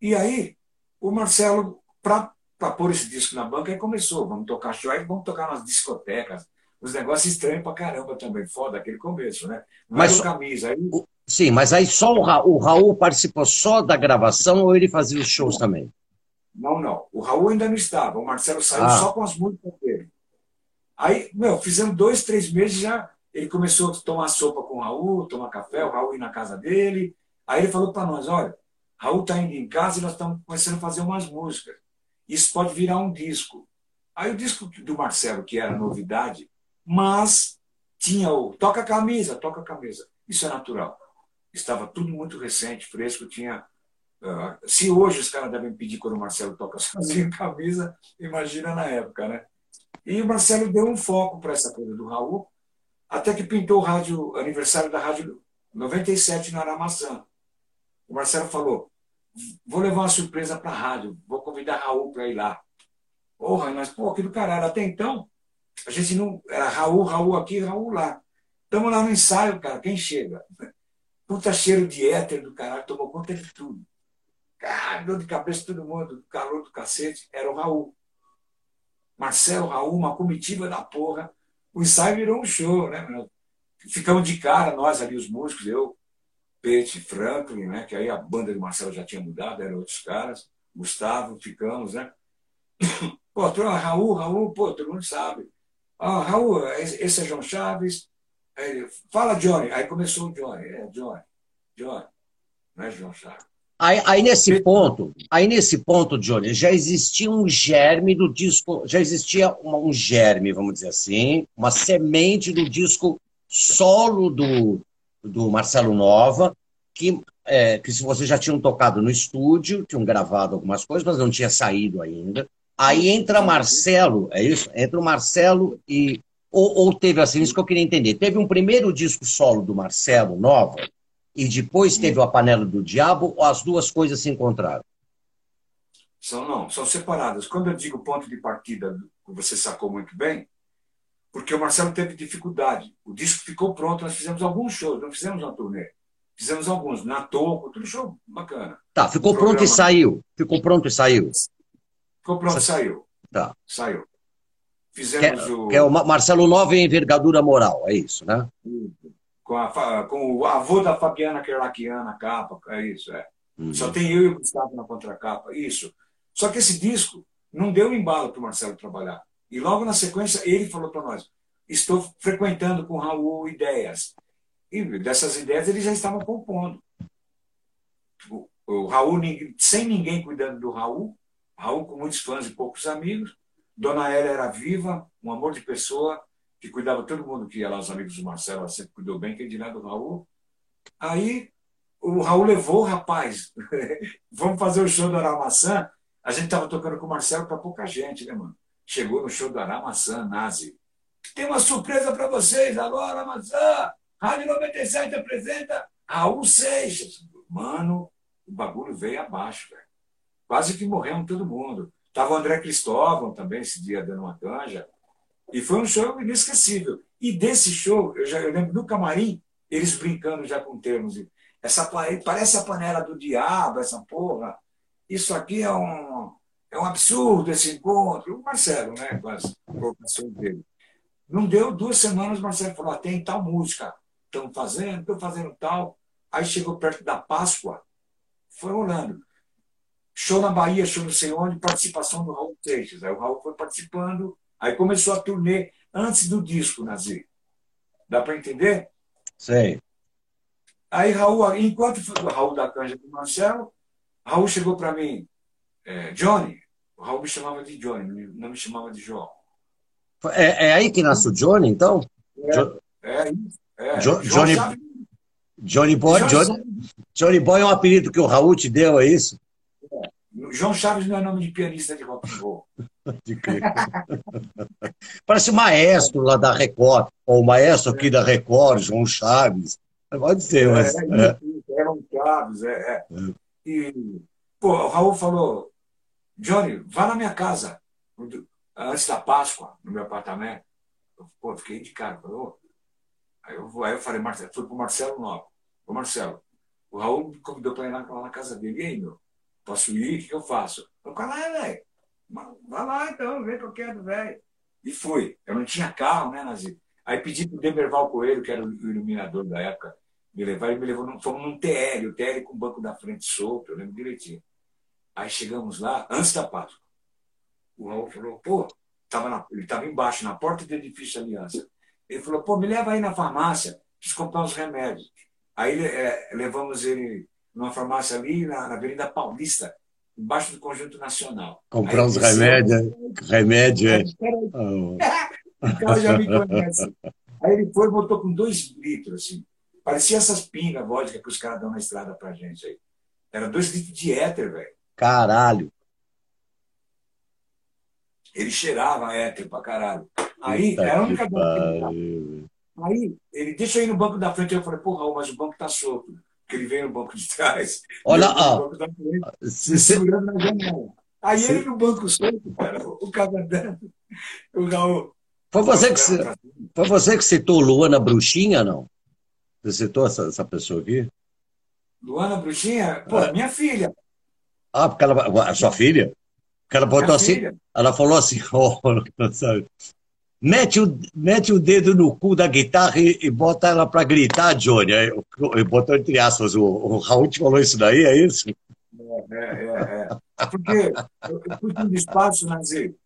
Speaker 3: E aí, o Marcelo, para pôr esse disco na banca, aí começou. Vamos tocar show, aí vamos tocar nas discotecas os negócios estranhos pra caramba também, foda aquele começo, né? Não mas, camisa. Aí...
Speaker 2: Sim, mas aí só o Raul, o Raul participou só da gravação ou ele fazia os shows também?
Speaker 3: Não, não. O Raul ainda não estava. O Marcelo saiu ah. só com as músicas dele. Aí, meu, fizemos dois, três meses já. Ele começou a tomar sopa com o Raul, tomar café, o Raul ir na casa dele. Aí ele falou para nós: olha, Raul está indo em casa e nós estamos começando a fazer umas músicas. Isso pode virar um disco. Aí o disco do Marcelo, que era novidade, mas tinha o toca camisa, toca camisa. Isso é natural. Estava tudo muito recente, fresco, tinha. Uh, se hoje os caras devem pedir quando o Marcelo toca sozinho camisa, imagina na época, né? E o Marcelo deu um foco para essa coisa do Raul, até que pintou o rádio, aniversário da Rádio 97 na Aramaçã. O Marcelo falou: vou levar uma surpresa para a rádio, vou convidar Raul para ir lá. Porra, mas, pô, que do caralho. Até então, a gente não. Era Raul, Raul aqui, Raul lá. Estamos lá no ensaio, cara. Quem chega? Puta cheiro de éter do caralho, tomou conta de tudo. Cara, dor de cabeça todo mundo, calor do cacete. Era o Raul. Marcelo, Raul, uma comitiva da porra. O ensaio virou um show, né? Ficamos de cara, nós ali, os músicos, eu, Pete, Franklin, né? Que aí a banda do Marcelo já tinha mudado, eram outros caras. Gustavo, ficamos, né? Pô, Raul, Raul, pô, todo mundo sabe. Ah, Raul, esse é João Chaves. Aí, Fala, Johnny. Aí começou o Johnny. É, Johnny. Johnny. Não é João Chaves.
Speaker 2: Aí, aí, nesse ponto, aí nesse ponto, Johnny, já existia um germe do disco, já existia um germe, vamos dizer assim, uma semente do disco solo do, do Marcelo Nova, que, é, que se vocês já tinham tocado no estúdio, tinham gravado algumas coisas, mas não tinha saído ainda. Aí entra Marcelo, é isso? Entra o Marcelo e. Ou, ou, teve assim, isso que eu queria entender. Teve um primeiro disco solo do Marcelo, Nova, e depois teve a Panela do Diabo, ou as duas coisas se encontraram?
Speaker 3: São não, são separadas. Quando eu digo ponto de partida, você sacou muito bem, porque o Marcelo teve dificuldade. O disco ficou pronto, nós fizemos alguns shows, não fizemos uma turnê. Fizemos alguns, na Toco, tudo show bacana.
Speaker 2: Tá, ficou pronto e saiu. Ficou pronto e saiu.
Speaker 3: Ficou pronto, saiu.
Speaker 2: Tá.
Speaker 3: Saiu. Fizemos
Speaker 2: que
Speaker 3: é, o.
Speaker 2: Que é o Marcelo Nova em envergadura moral, é isso, né?
Speaker 3: Com, a, com o avô da Fabiana Kerlakian na capa, é isso, é. Uhum. Só tem eu e o Gustavo na contracapa, isso. Só que esse disco não deu embalo para o Marcelo trabalhar. E logo na sequência ele falou para nós: estou frequentando com o Raul ideias. E dessas ideias eles já estavam compondo. O, o Raul, sem ninguém cuidando do Raul, Raul com muitos fãs e poucos amigos. Dona Hélia era viva, um amor de pessoa, que cuidava todo mundo que ia lá, os amigos do Marcelo, ela sempre cuidou bem, quem dirá do Raul. Aí o Raul levou o rapaz. Vamos fazer o show do Aramaçã. A gente estava tocando com o Marcelo para pouca gente, né, mano? Chegou no show do Aramaçã, Nazi. Tem uma surpresa para vocês agora, Maçã. Rádio 97 apresenta Raul Seixas. Mano, o bagulho veio abaixo, velho. Quase que morremos todo mundo. Tava o André Cristóvão também esse dia dando uma canja. E foi um show inesquecível. E desse show, eu já eu lembro do camarim, eles brincando já com termos. Essa parece a panela do diabo, essa porra. Isso aqui é um, é um absurdo esse encontro. O Marcelo, né, com as colocações dele. Não deu duas semanas, o Marcelo falou: tem tal música, estão fazendo, estão fazendo tal. Aí chegou perto da Páscoa, foi rolando. Show na Bahia, show não sei onde, participação do Raul Seixas. Aí o Raul foi participando, aí começou a turnê antes do disco, Nazir. Dá para entender?
Speaker 2: Sei.
Speaker 3: Aí Raul, enquanto foi o Raul da Canja do Marcelo, Raul chegou para mim, é, Johnny, o Raul me chamava de Johnny, não me chamava de João.
Speaker 2: É, é aí que nasce o Johnny, então?
Speaker 3: É, é. É.
Speaker 2: Jo Johnny, Johnny Boy, Johnny, Johnny Boy é um apelido que o Raul te deu, é isso?
Speaker 3: É. João Chaves não é nome de pianista de rock and roll.
Speaker 2: Parece o maestro lá da Record, ou o maestro aqui da Record, João Chaves. Pode ser, mas. É,
Speaker 3: é. Eram Chaves, é, é. é. E, pô, o Raul falou: Johnny, vá na minha casa, antes da Páscoa, no meu apartamento. Eu, pô, fiquei de cara. Falou, Aí eu, aí eu falei, Marcelo, fui pro Marcelo Nova. Ô Marcelo, o Raul me convidou para ir lá, lá, na casa dele. E aí, meu? Posso ir? O que, eu faço? Eu falei, lá, velho. Vai lá então, vê que eu quero, velho. E fui. Eu não tinha carro, né, Nazi? Aí pedi pro Demerval Coelho, que era o iluminador da época, me levar. Ele me levou, num, fomos num TL, o TL com o banco da frente solto, eu lembro direitinho. Aí chegamos lá, antes da Páscoa. O Raul falou, pô, tava na, ele estava embaixo, na porta do edifício Aliança. Ele falou, pô, me leva aí na farmácia, preciso comprar uns remédios. Aí é, levamos ele numa farmácia ali na, na Avenida Paulista, embaixo do Conjunto Nacional.
Speaker 2: Comprar uns remédios, remédio, é.
Speaker 3: O cara já me conhece. Aí ele foi e botou com dois litros, assim. Parecia essas pingas vodka que os caras dão na estrada pra gente aí. Era dois litros de éter, velho.
Speaker 2: Caralho.
Speaker 3: Ele cheirava éter pra caralho. Aí Puta era a única banco Aí ele deixa eu ir no banco da frente. Eu falei, porra, mas o banco tá solto. Porque ele veio no banco de trás.
Speaker 2: Olha, ó. Se,
Speaker 3: segurando na janela. Aí ele no banco solto, cara, o cara andando. O Raul.
Speaker 2: Foi você, que, foi você que citou Luana Bruxinha, não? Você citou essa, essa pessoa aqui?
Speaker 3: Luana Bruxinha? Pô, é. minha filha.
Speaker 2: Ah, porque ela, a sua filha? Porque ela botou minha assim, filha. ela falou assim, oh, sabe? Mete o, mete o dedo no cu da guitarra e, e bota ela para gritar, Johnny. Botou entre aspas, o, o Raul te falou isso daí, é isso?
Speaker 3: É, é, é. Porque eu, fui tendo espaço, Nazi.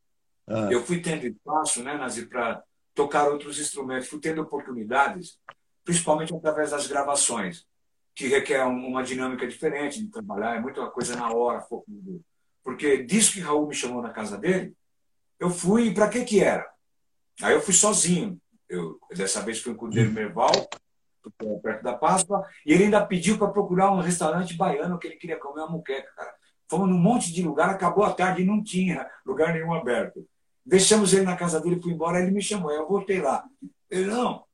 Speaker 3: Ah. Eu fui tendo espaço, né, Nazi, para tocar outros instrumentos. Fui tendo oportunidades, principalmente através das gravações, que requer uma dinâmica diferente de trabalhar, é muita coisa na hora. Porque disso que Raul me chamou na casa dele, eu fui, para que que era? Aí eu fui sozinho. Eu, dessa vez fui com o Deiro Merval, perto da Páscoa, e ele ainda pediu para procurar um restaurante baiano que ele queria comer uma muqueca, cara. Fomos num monte de lugar, acabou a tarde e não tinha lugar nenhum aberto. Deixamos ele na casa dele, fui embora, ele me chamou, eu voltei lá. Ele, não,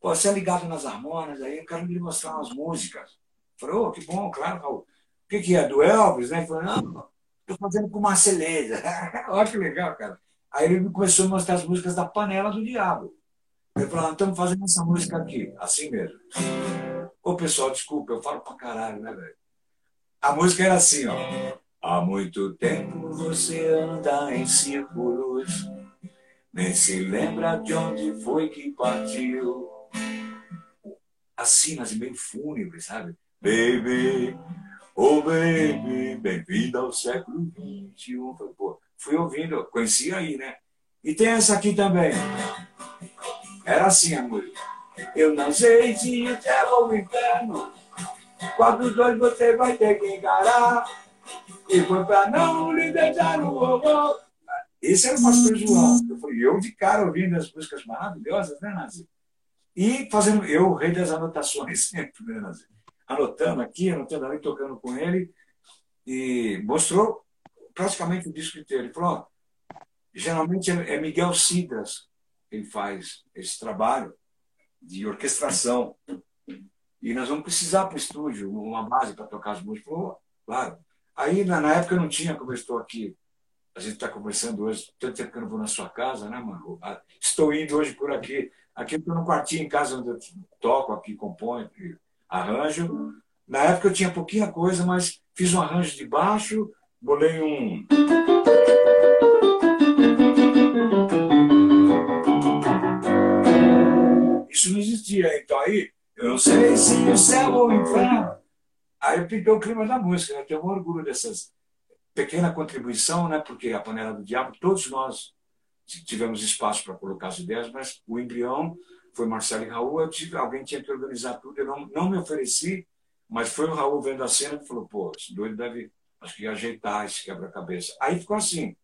Speaker 3: pô, você é ligado nas harmônias aí, eu quero me mostrar umas músicas. Eu falei, oh, que bom, claro, Raul. O que, que é? Do Elvis, né? Ele falou, não, estou fazendo com Marceleza. Olha que legal, cara. Aí ele começou a mostrar as músicas da Panela do Diabo. Ele falou, estamos fazendo essa música aqui, assim mesmo. Ô, pessoal, desculpa, eu falo pra caralho, né, velho? A música era assim, ó. Há muito tempo você anda em círculos, nem se lembra de onde foi que partiu. Assim, mas meio fúnebre, sabe? Baby, oh baby, bem-vindo ao século XXI. Pô, fui ouvindo, conheci aí, né? E tem essa aqui também. Era assim a música. Eu não sei se o céu ou o inferno, qual dos dois você vai ter que encarar. E foi pra não lhe deixar no horror. Esse era o pastor João. Eu falei, eu de cara ouvindo as músicas maravilhosas, né, Nazi? E fazendo, eu, o rei das anotações sempre, né, Nazi? Anotando aqui, anotando ali, tocando com ele. E mostrou praticamente o disco inteiro. Ele falou, geralmente é, é Miguel Cidras quem faz esse trabalho de orquestração. E nós vamos precisar para o estúdio uma base para tocar as músicas. Falou, claro. Aí, na, na, época, eu não tinha como eu estou aqui. A gente está conversando hoje, tanto tempo que eu não vou na sua casa, né, mano? Estou indo hoje por aqui. Aqui eu estou no quartinho em casa onde eu toco, aqui componho, arranjo. Na época eu tinha pouquinha coisa, mas fiz um arranjo de baixo, bolei um. Isso não existia. Então aí, eu não sei se o céu ou o inferno. Aí pintou o clima da música. Eu tenho um orgulho dessas pequena contribuição, né? Porque a panela do diabo, todos nós tivemos espaço para colocar as ideias, mas o embrião foi Marcelo e Raul. Eu tive, alguém tinha que organizar tudo. Eu não, não me ofereci, mas foi o Raul vendo a cena que falou: pô, esse doido deve acho que ia ajeitar esse quebra-cabeça. Aí ficou assim.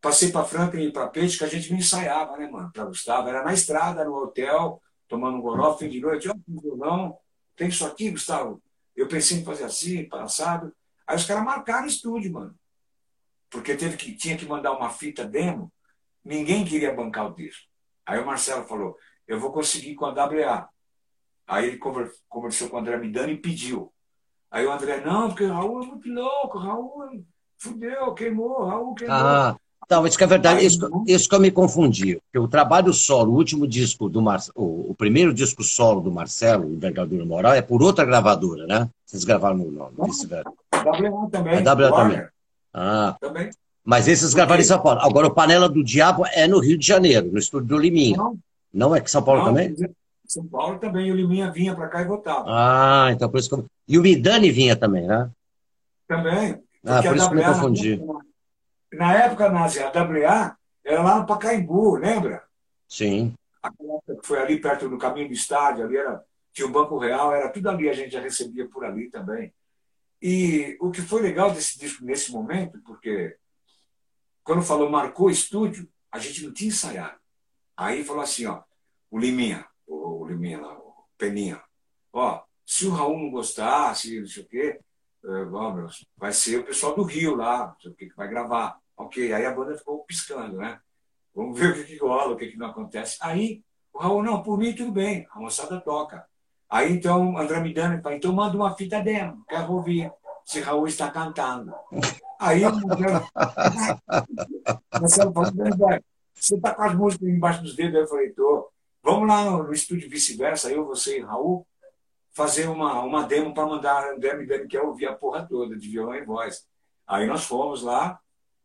Speaker 3: Passei para Franklin e para Peixe, que a gente não ensaiava, né, mano? Para Gustavo. Era na estrada, no hotel, tomando um goró, fim de noite. Ó, oh, violão, tem isso aqui, Gustavo? Eu pensei em fazer assim, passado. Aí os caras marcaram o estúdio, mano. Porque teve que, tinha que mandar uma fita demo. Ninguém queria bancar o disco. Aí o Marcelo falou: Eu vou conseguir com a WA. Aí ele conversou com o André Midani e pediu. Aí o André, não, porque o Raul é muito louco, Raul fudeu, queimou, Raul queimou. Ah,
Speaker 2: então, isso que é verdade, isso, isso que eu me confundi. O trabalho solo, o último disco do Marcelo, o, primeiro disco solo do Marcelo, Envergadura Moral, é por outra gravadora, né? Vocês gravaram no nome,
Speaker 3: vice-versa. WA também.
Speaker 2: A WA também. Ah. Também. Mas esses gravaram em São Paulo. Agora, o Panela do Diabo é no Rio de Janeiro, no estúdio do Liminha. Não, não é que São Paulo não, também?
Speaker 3: São Paulo também, o Liminha vinha para cá e votava.
Speaker 2: Ah, então por isso que eu... E o Midani vinha também, né?
Speaker 3: Também.
Speaker 2: Ah, por isso que me confundi.
Speaker 3: Na época, Nazi, a WA era lá no Pacaembu, lembra?
Speaker 2: Sim.
Speaker 3: Aquela época que foi ali perto do caminho do estádio, ali era, tinha o Banco Real, era tudo ali, a gente já recebia por ali também. E o que foi legal desse disco nesse momento, porque quando falou marcou estúdio, a gente não tinha ensaiado. Aí falou assim, ó, o Liminha, o, Liminha lá, o Peninha, ó, se o Raul não gostar, se não sei o quê, uh, vai ser o pessoal do Rio lá, não sei o quê, que vai gravar. Ok, aí a banda ficou piscando, né? Vamos ver o que, que rola, o que, que não acontece. Aí o Raul, não, por mim tudo bem, a moçada toca. Aí então André Midani fala, então manda uma fita demo, quero ouvir se Raul está cantando. Aí Marcelo falou, você está com as músicas embaixo dos dedos? Eu falei, tô. Vamos lá no, estúdio vice-versa, eu, você e Raul, fazer uma, uma demo para mandar André Midani quer ouvir a porra toda, de violão e voz. Aí nós fomos lá,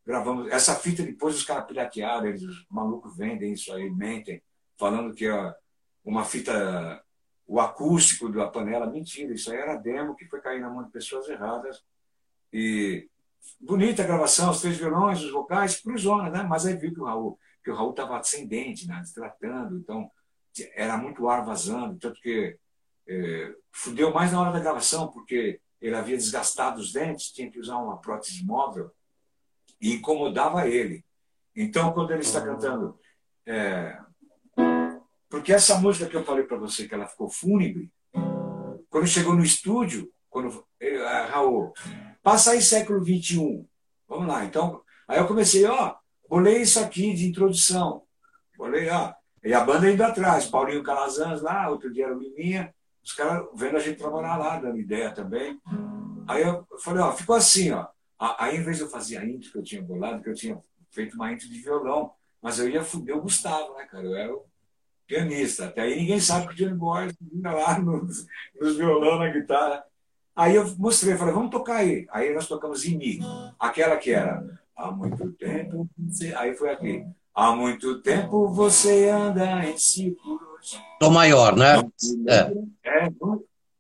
Speaker 3: gravamos. Essa fita depois os caras piratearam, eles, os malucos vendem isso aí, mentem, falando que é uma fita, o acústico da panela. Mentira, isso aí era demo que foi cair na mão de pessoas erradas. E bonita a gravação, os três violões, os vocais, cruzona, né? Mas aí viu que o Raul, que o Raul estava ascendente, né? destratando, então era muito ar vazando, tanto que é, fudeu mais na hora da gravação, porque ele havia desgastado os dentes, tinha que usar uma prótese móvel e incomodava ele. Então, quando ele está cantando. É, porque essa música que eu falei para você, que ela ficou fúnebre, quando chegou no estúdio, quando ah, Raul, passa aí século XXI. Vamos lá. Então, aí eu comecei, ó, bolei isso aqui de introdução. Bolei, ó. E a banda indo atrás, Paulinho Calazans lá, outro dia era o Miminha, os caras vendo a gente trabalhar lá, dando ideia também. Aí eu falei, ó, ficou assim, ó. Aí, em vez de eu fazer a intro que eu tinha bolado, que eu tinha feito uma intro de violão, mas eu ia fuder o Gustavo, né, cara? Eu era o pianista. Até aí ninguém sabe que o Johnny Boy vinha lá nos, nos violão, na guitarra. Aí eu mostrei, falei, vamos tocar aí. Aí nós tocamos em Mi, aquela que era há muito tempo. Aí foi aqui. Há muito tempo você anda em círculos.
Speaker 2: Tom maior, né?
Speaker 3: É. é.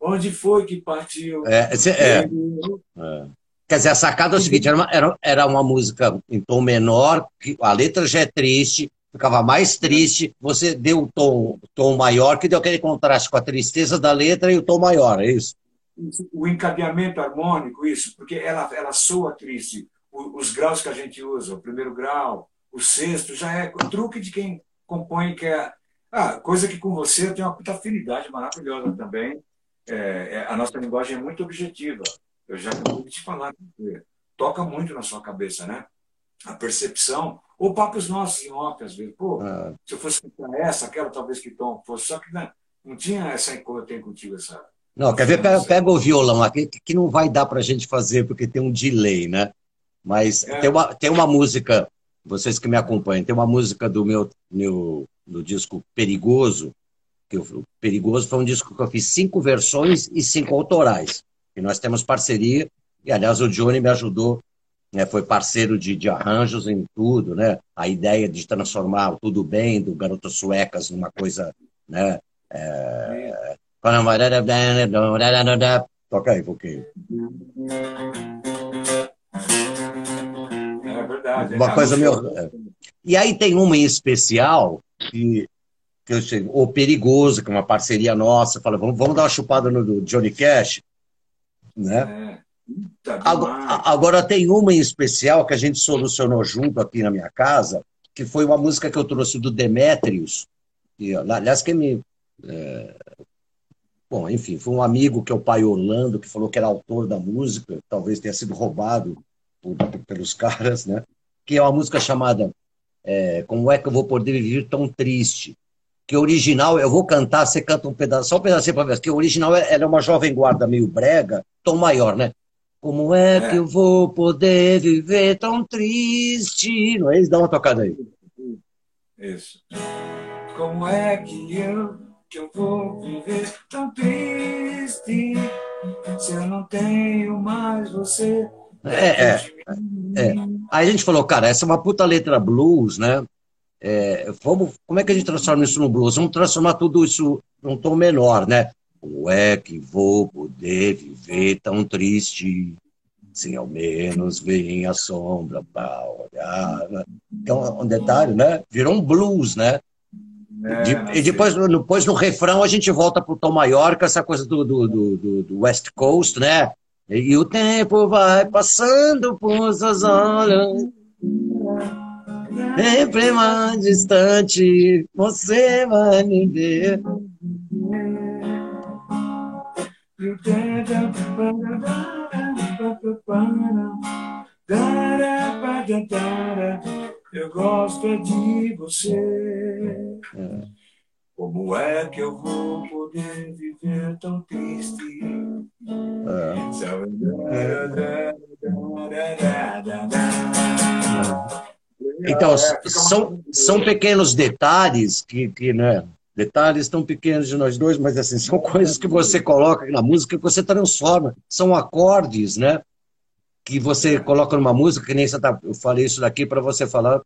Speaker 3: Onde foi que partiu?
Speaker 2: É, é, é. Quer dizer, a sacada é o seguinte: era uma, era, era uma música em tom menor, a letra já é triste, ficava mais triste. Você deu o tom, tom maior, que deu aquele contraste com a tristeza da letra e o tom maior, é isso?
Speaker 3: O encadeamento harmônico, isso, porque ela, ela soa triste. O, os graus que a gente usa, o primeiro grau, o sexto, já é o truque de quem compõe, que é. Ah, coisa que com você tem uma puta afinidade maravilhosa também. É, é, a nossa linguagem é muito objetiva. Eu já acabei de te falar, toca muito na sua cabeça, né? A percepção, ou papos nossos em off, às vezes. Pô, ah. se eu fosse essa, aquela, talvez que tom fosse. Só que não, não tinha essa que eu tenho contigo, essa.
Speaker 2: Não, quer ver? Pega, pega o violão aqui, que não vai dar para a gente fazer, porque tem um delay, né? Mas é. tem, uma, tem uma música vocês que me acompanham, tem uma música do meu, meu do disco Perigoso, que eu, Perigoso foi um disco que eu fiz cinco versões e cinco autorais. E nós temos parceria, e aliás o Johnny me ajudou, né, foi parceiro de, de arranjos em tudo, né? A ideia de transformar o Tudo Bem do Garotas Suecas numa coisa, né? É... Toca aí, um pouquinho.
Speaker 3: Verdade.
Speaker 2: Uma coisa meio. E aí tem uma em especial que, que eu sei, o Perigoso, que é uma parceria nossa, fala, vamos, vamos dar uma chupada no Johnny Cash, né? É. Agora, agora, tem uma em especial que a gente solucionou junto aqui na minha casa, que foi uma música que eu trouxe do Demetrius, que, aliás, que me. É... Bom, enfim, foi um amigo que é o pai Orlando, que falou que era autor da música, talvez tenha sido roubado por, pelos caras, né? Que é uma música chamada é, Como é que eu vou poder viver tão triste? Que original, eu vou cantar, você canta um pedaço, só um pedacinho para ver, que o original é, é uma jovem guarda meio brega, tom maior, né? Como é, é, que eu vou poder viver tão triste? Não é isso? Dá uma tocada aí.
Speaker 3: Isso. Como é que eu, que eu vou viver tão triste se eu não tenho mais você?
Speaker 2: É, é, é. Aí a gente falou, cara, essa é uma puta letra blues, né? É, vamos, como é que a gente transforma isso no blues? Vamos transformar tudo isso num tom menor, né? Como é que vou poder viver tão triste sem ao menos ver a sombra para olhar? Então, um detalhe, né? Virou um blues, né? É, de, e depois, depois no refrão a gente volta para o tom maior, com essa coisa do, do, do, do West Coast, né? E o tempo vai passando por suas olhos. Sempre mais distante, você vai me ver. Eu gosto de você. É. Como é que eu vou poder viver tão triste? É. Então, é, são, são pequenos detalhes que, que né, detalhes tão pequenos de nós dois, mas assim, são coisas que você coloca na música que você transforma. São acordes, né? Que você coloca numa música, que nem você tá, eu falei isso daqui para você falar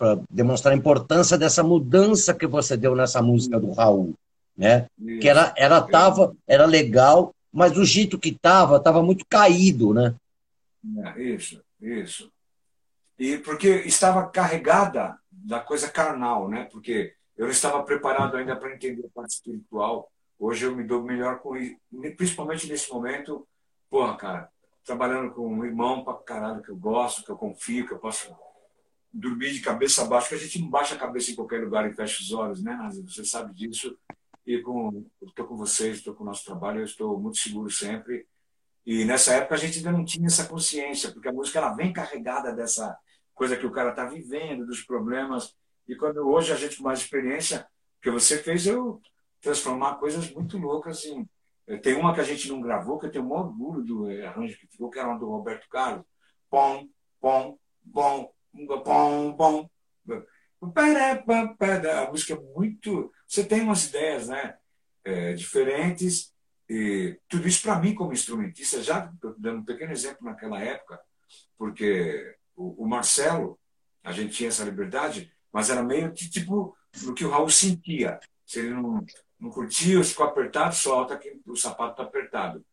Speaker 2: para demonstrar a importância dessa mudança que você deu nessa música do Raul, né? Isso. Que ela ela tava era legal, mas o jeito que tava tava muito caído, né?
Speaker 3: É, isso, isso. E porque estava carregada da coisa carnal, né? Porque eu não estava preparado ainda para entender a parte espiritual. Hoje eu me dou melhor com isso, principalmente nesse momento. Porra, cara, trabalhando com um irmão pra caralho que eu gosto, que eu confio, que eu posso dormir de cabeça baixa, porque a gente não baixa a cabeça em qualquer lugar e fecha os olhos, né, Nazi? Você sabe disso. E com, estou com vocês, estou com o nosso trabalho, eu estou muito seguro sempre. E nessa época a gente ainda não tinha essa consciência, porque a música ela vem carregada dessa coisa que o cara está vivendo, dos problemas. E quando hoje a gente com mais experiência, que você fez eu transformar coisas muito loucas em. Tem uma que a gente não gravou, que eu tenho um orgulho do arranjo que ficou, que era uma do Roberto Carlos. Pom, pom, bom, bom, bom. A música é muito. Você tem umas ideias né? É, diferentes, E tudo isso para mim, como instrumentista, já dando um pequeno exemplo naquela época, porque o, o Marcelo, a gente tinha essa liberdade, mas era meio que tipo do que o Raul sentia. Se ele não, não curtia, ficou apertado, solta que o sapato está apertado.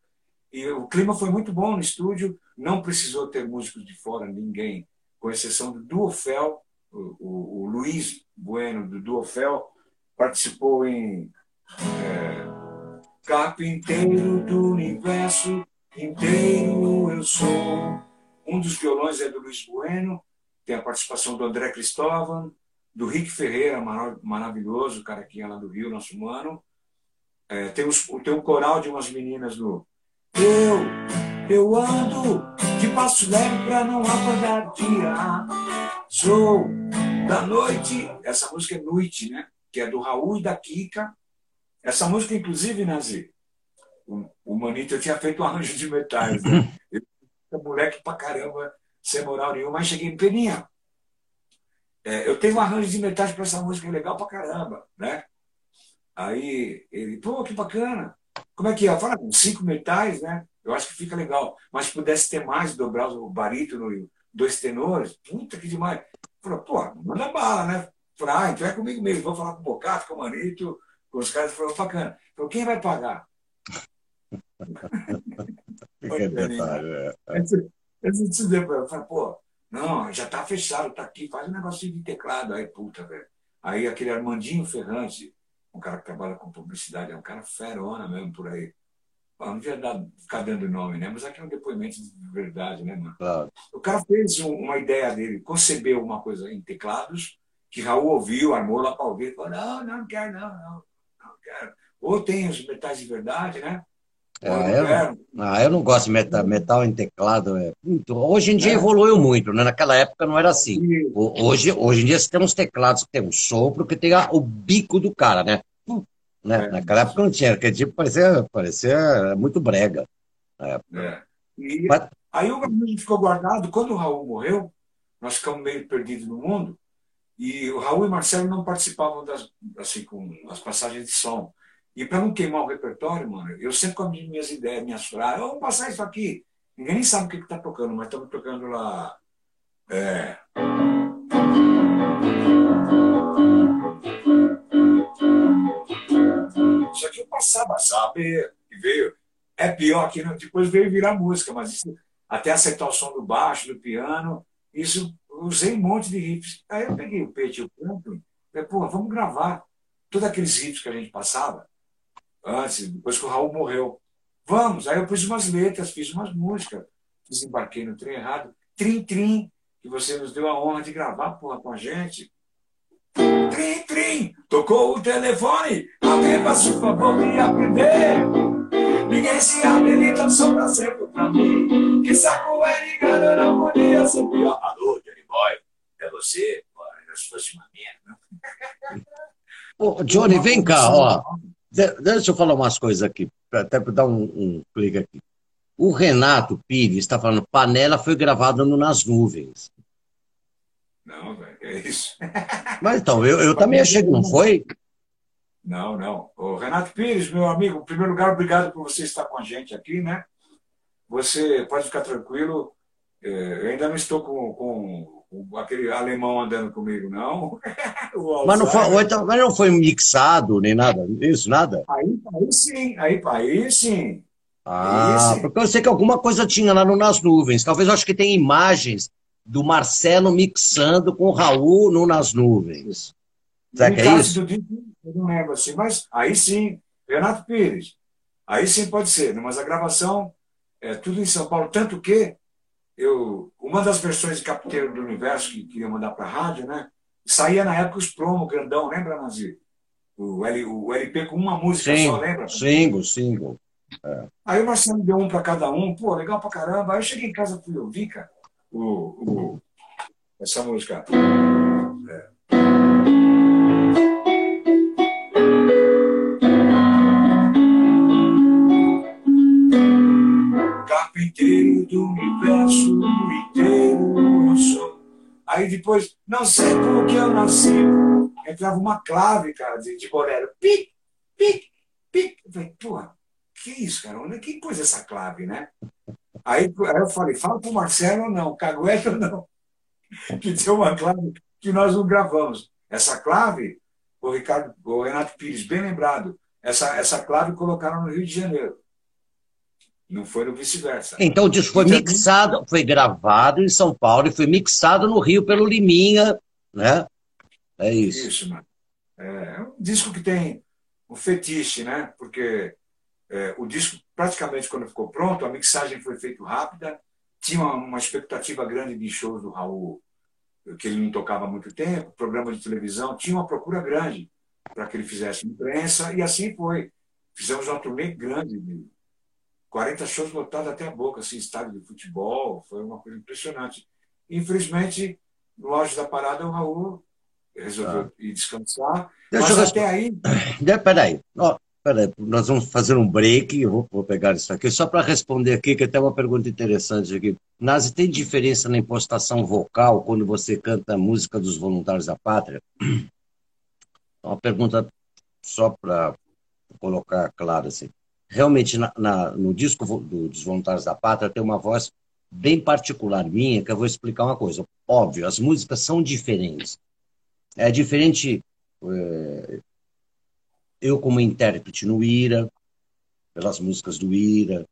Speaker 3: E o clima foi muito bom no estúdio, não precisou ter músicos de fora, ninguém, com exceção do Duofel, o, o, o Luiz Bueno do Duofel, participou em é, Carpinteiro do universo inteiro eu sou. Um dos violões é do Luiz Bueno, tem a participação do André Cristóvão, do Rick Ferreira, maravilhoso, cara que é lá do Rio, nosso mano. É, tem, tem um coral de umas meninas do Eu, eu ando de passo leve para não apagar dia. Sou da noite, essa música é Noite, né? Que é do Raul e da Kika. Essa música, inclusive, Nazi, o, o Manito tinha feito um arranjo de metais. Né? Eu, moleque pra caramba, sem moral nenhuma, mas cheguei em Peninha. É, eu tenho um arranjo de metais para essa música, é legal pra caramba, né? Aí ele, pô, que bacana. Como é que é? Fala com cinco metais, né? Eu acho que fica legal. Mas se pudesse ter mais, dobrar o barítono e dois tenores, puta que demais. Falou, pô, manda bala, né? Falei, ah, então é comigo mesmo, vou falar com o Bocato, com o Manito, com os caras. Falou, bacana. Falou, quem vai pagar? que detalhe, é. Eu falei, pô, não, já tá fechado, tá aqui, faz um negocinho de teclado. Aí, puta, velho. Aí aquele Armandinho Ferrante, um cara que trabalha com publicidade, é um cara ferona mesmo por aí. Não devia dar, ficar dando nome, né? Mas aqui é um depoimento de verdade, né, mano? Claro. O cara fez uma ideia dele, concebeu uma coisa em teclados, que Raul ouviu, armou lá para ouvir, falou, não, não, não quero, não, não, não quero. Ou tem os metais de verdade, né?
Speaker 2: Ah, eu, ah, eu não gosto de metal, metal em teclado. É muito, hoje em dia é. evoluiu muito, né? Naquela época não era assim. Hoje, hoje em dia você tem uns teclados que tem um sopro, que tem o bico do cara, né? Né? É. Naquela época não tinha, aquele tipo parecia, parecia muito brega.
Speaker 3: É. E, Mas... Aí o Gabriel ficou guardado. Quando o Raul morreu, nós ficamos meio perdidos no mundo. E o Raul e Marcelo não participavam das, assim, com as passagens de som. E para não queimar o repertório, mano, eu sempre com as minhas ideias, minhas frases, vamos passar isso aqui. Ninguém nem sabe o que está tocando, mas estamos tocando lá. É... aqui eu passava, sabe? E veio. É pior que depois veio virar música, mas isso, até acertar o som do baixo, do piano, isso usei um monte de riffs. Aí eu peguei o Pete e o Franklin, falei, pô, vamos gravar todos aqueles riffs que a gente passava antes, depois que o Raul morreu. Vamos, aí eu pus umas letras, fiz umas músicas, desembarquei no trem errado. Trim, trim, que você nos deu a honra de gravar porra, com a gente. Trim, trim, tocou o telefone, alguém faça o favor me aprender. Ninguém se habilita só pra sempre pra mim. Que saco é ligado, não podia ser pior. Alô, Johnny Boy, é você? Pô, se fosse uma merda.
Speaker 2: Ô, Johnny, vem cá, ó. Deixa eu falar umas coisas aqui, até para dar um, um clique aqui. O Renato Pires está falando, Panela foi gravada no Nas Nuvens.
Speaker 3: Não, velho, é isso.
Speaker 2: Mas então, eu, eu também achei que não foi.
Speaker 3: Não, não. O Renato Pires, meu amigo, em primeiro lugar, obrigado por você estar com a gente aqui, né? Você pode ficar tranquilo. É, eu ainda não estou com, com aquele alemão andando comigo, não.
Speaker 2: mas, não foi, então, mas não foi mixado nem nada, isso, nada?
Speaker 3: Aí, aí sim, aí, aí sim.
Speaker 2: Ah, aí sim. porque eu sei que alguma coisa tinha lá no Nas Nuvens. Talvez eu acho que tem imagens do Marcelo mixando com o Raul no Nas Nuvens. Será que é isso? Do,
Speaker 3: eu não lembro assim, mas aí sim, Renato Pires. Aí sim pode ser, né? mas a gravação é tudo em São Paulo. Tanto que eu, uma das versões de Capiteiro do Universo que queria mandar para a rádio, né? Saía na época os promo grandão, lembra, Nazir? O, L, o LP com uma música
Speaker 2: sim,
Speaker 3: só, lembra?
Speaker 2: Single, single.
Speaker 3: É. Aí o Marcelo deu um para cada um, pô, legal pra caramba. Aí eu cheguei em casa e fui ouvir, cara, o, o, essa música. É. inteiro do universo inteiro eu sou. Aí depois, não sei como que eu nasci, entrava uma clave, cara, de, de bolero. Pic, pic, pic. Eu falei, porra, que é isso, cara? Onde quem pôs essa clave, né? Aí, aí eu falei, fala para o Marcelo ou não, caguete ou não. Que tem uma clave que nós não gravamos. Essa clave, o Ricardo, o Renato Pires, bem lembrado, essa, essa clave colocaram no Rio de Janeiro. Não foi no vice-versa.
Speaker 2: Então o disco foi mixado, foi gravado em São Paulo e foi mixado no Rio pelo Liminha, né? É isso.
Speaker 3: Isso, mano. É um disco que tem um fetiche, né? Porque é, o disco, praticamente, quando ficou pronto, a mixagem foi feita rápida, tinha uma, uma expectativa grande de shows do Raul, que ele não tocava há muito tempo, programa de televisão, tinha uma procura grande para que ele fizesse imprensa, e assim foi. Fizemos uma turnê grande, de 40 shows lotados até a boca, assim, estádio de futebol, foi uma coisa impressionante. Infelizmente, no auge da parada, o Raul resolveu ah. ir descansar. Deixa mas até aí.
Speaker 2: Peraí. Oh, peraí, nós vamos fazer um break. Eu vou, vou pegar isso aqui só para responder aqui, que tem uma pergunta interessante aqui. Nazi, tem diferença na impostação vocal quando você canta a música dos voluntários da pátria? Uma pergunta só para colocar claro assim. Realmente, na, na, no disco do, dos Voluntários da Pátria tem uma voz bem particular minha, que eu vou explicar uma coisa. Óbvio, as músicas são diferentes. É diferente é, eu como intérprete no Ira, pelas músicas do Ira,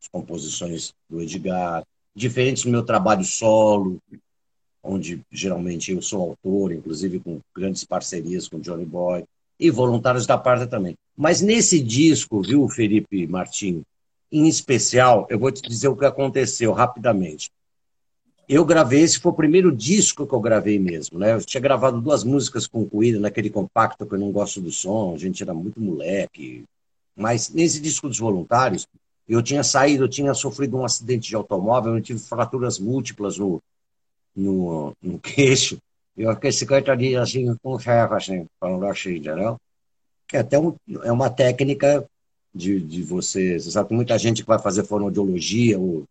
Speaker 2: as composições do Edgar, diferente no meu trabalho solo, onde geralmente eu sou autor, inclusive com grandes parcerias com Johnny Boy, e voluntários da parte também. Mas nesse disco, viu, Felipe Martins, em especial, eu vou te dizer o que aconteceu rapidamente eu gravei, esse foi o primeiro disco que eu gravei mesmo, né? Eu tinha gravado duas músicas com naquele compacto que eu não gosto do som, a gente era muito moleque. Mas nesse disco dos voluntários, eu tinha saído, eu tinha sofrido um acidente de automóvel, eu tive fraturas múltiplas no, no, no queixo. Eu fiquei 50 dias assim, com ferro, assim, falando assim, entendeu? Que é até um, é uma técnica de, de você, você sabe, muita gente que vai fazer fonoaudiologia ou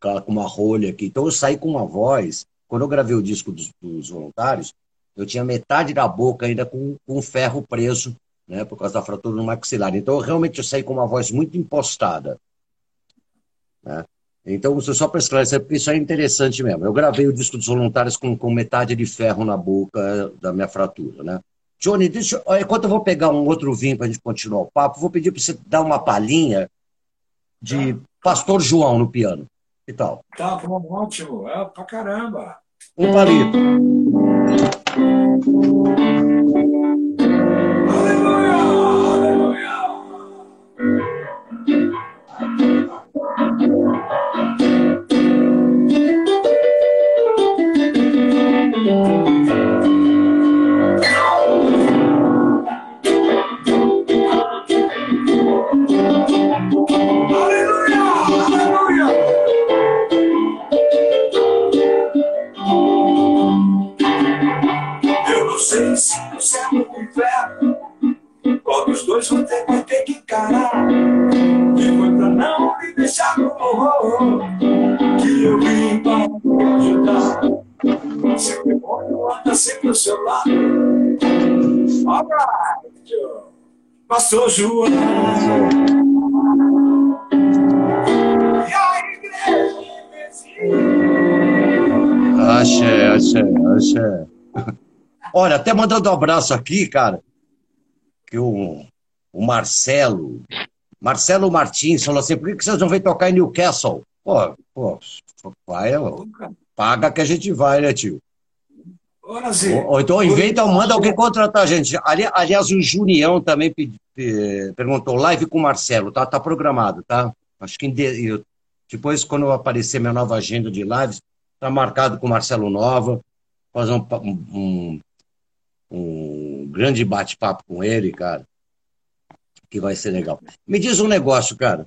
Speaker 2: com uma rolha aqui. Então eu saí com uma voz. Quando eu gravei o disco dos, dos voluntários, eu tinha metade da boca ainda com, com ferro preso, né, por causa da fratura no maxilar. Então eu, realmente eu saí com uma voz muito impostada. Né? Então, só para esclarecer, porque isso é interessante mesmo. Eu gravei o disco dos voluntários com, com metade de ferro na boca da minha fratura, né? Johnny, deixa, enquanto eu vou pegar um outro vinho para a gente continuar o papo, vou pedir para você dar uma palhinha de Pastor João no piano e tal.
Speaker 3: Tá bom, ótimo. É pra caramba.
Speaker 2: Um palito.
Speaker 3: Pastor João. E a igreja
Speaker 2: Axé, axé, axé. Olha, até mandando um abraço aqui, cara, que o o Marcelo, Marcelo Martins falou assim, por que vocês não vêm tocar em Newcastle? Pô, pô, vai, paga que a gente vai, né, tio? Ou, ou então inventa ou manda alguém contratar a gente. Ali, aliás, o Junião também perguntou, live com o Marcelo, tá, tá programado, tá? Acho que eu, depois, quando aparecer minha nova agenda de lives, tá marcado com o Marcelo Nova, fazer um, um, um grande bate-papo com ele, cara que vai ser legal. Me diz um negócio, cara.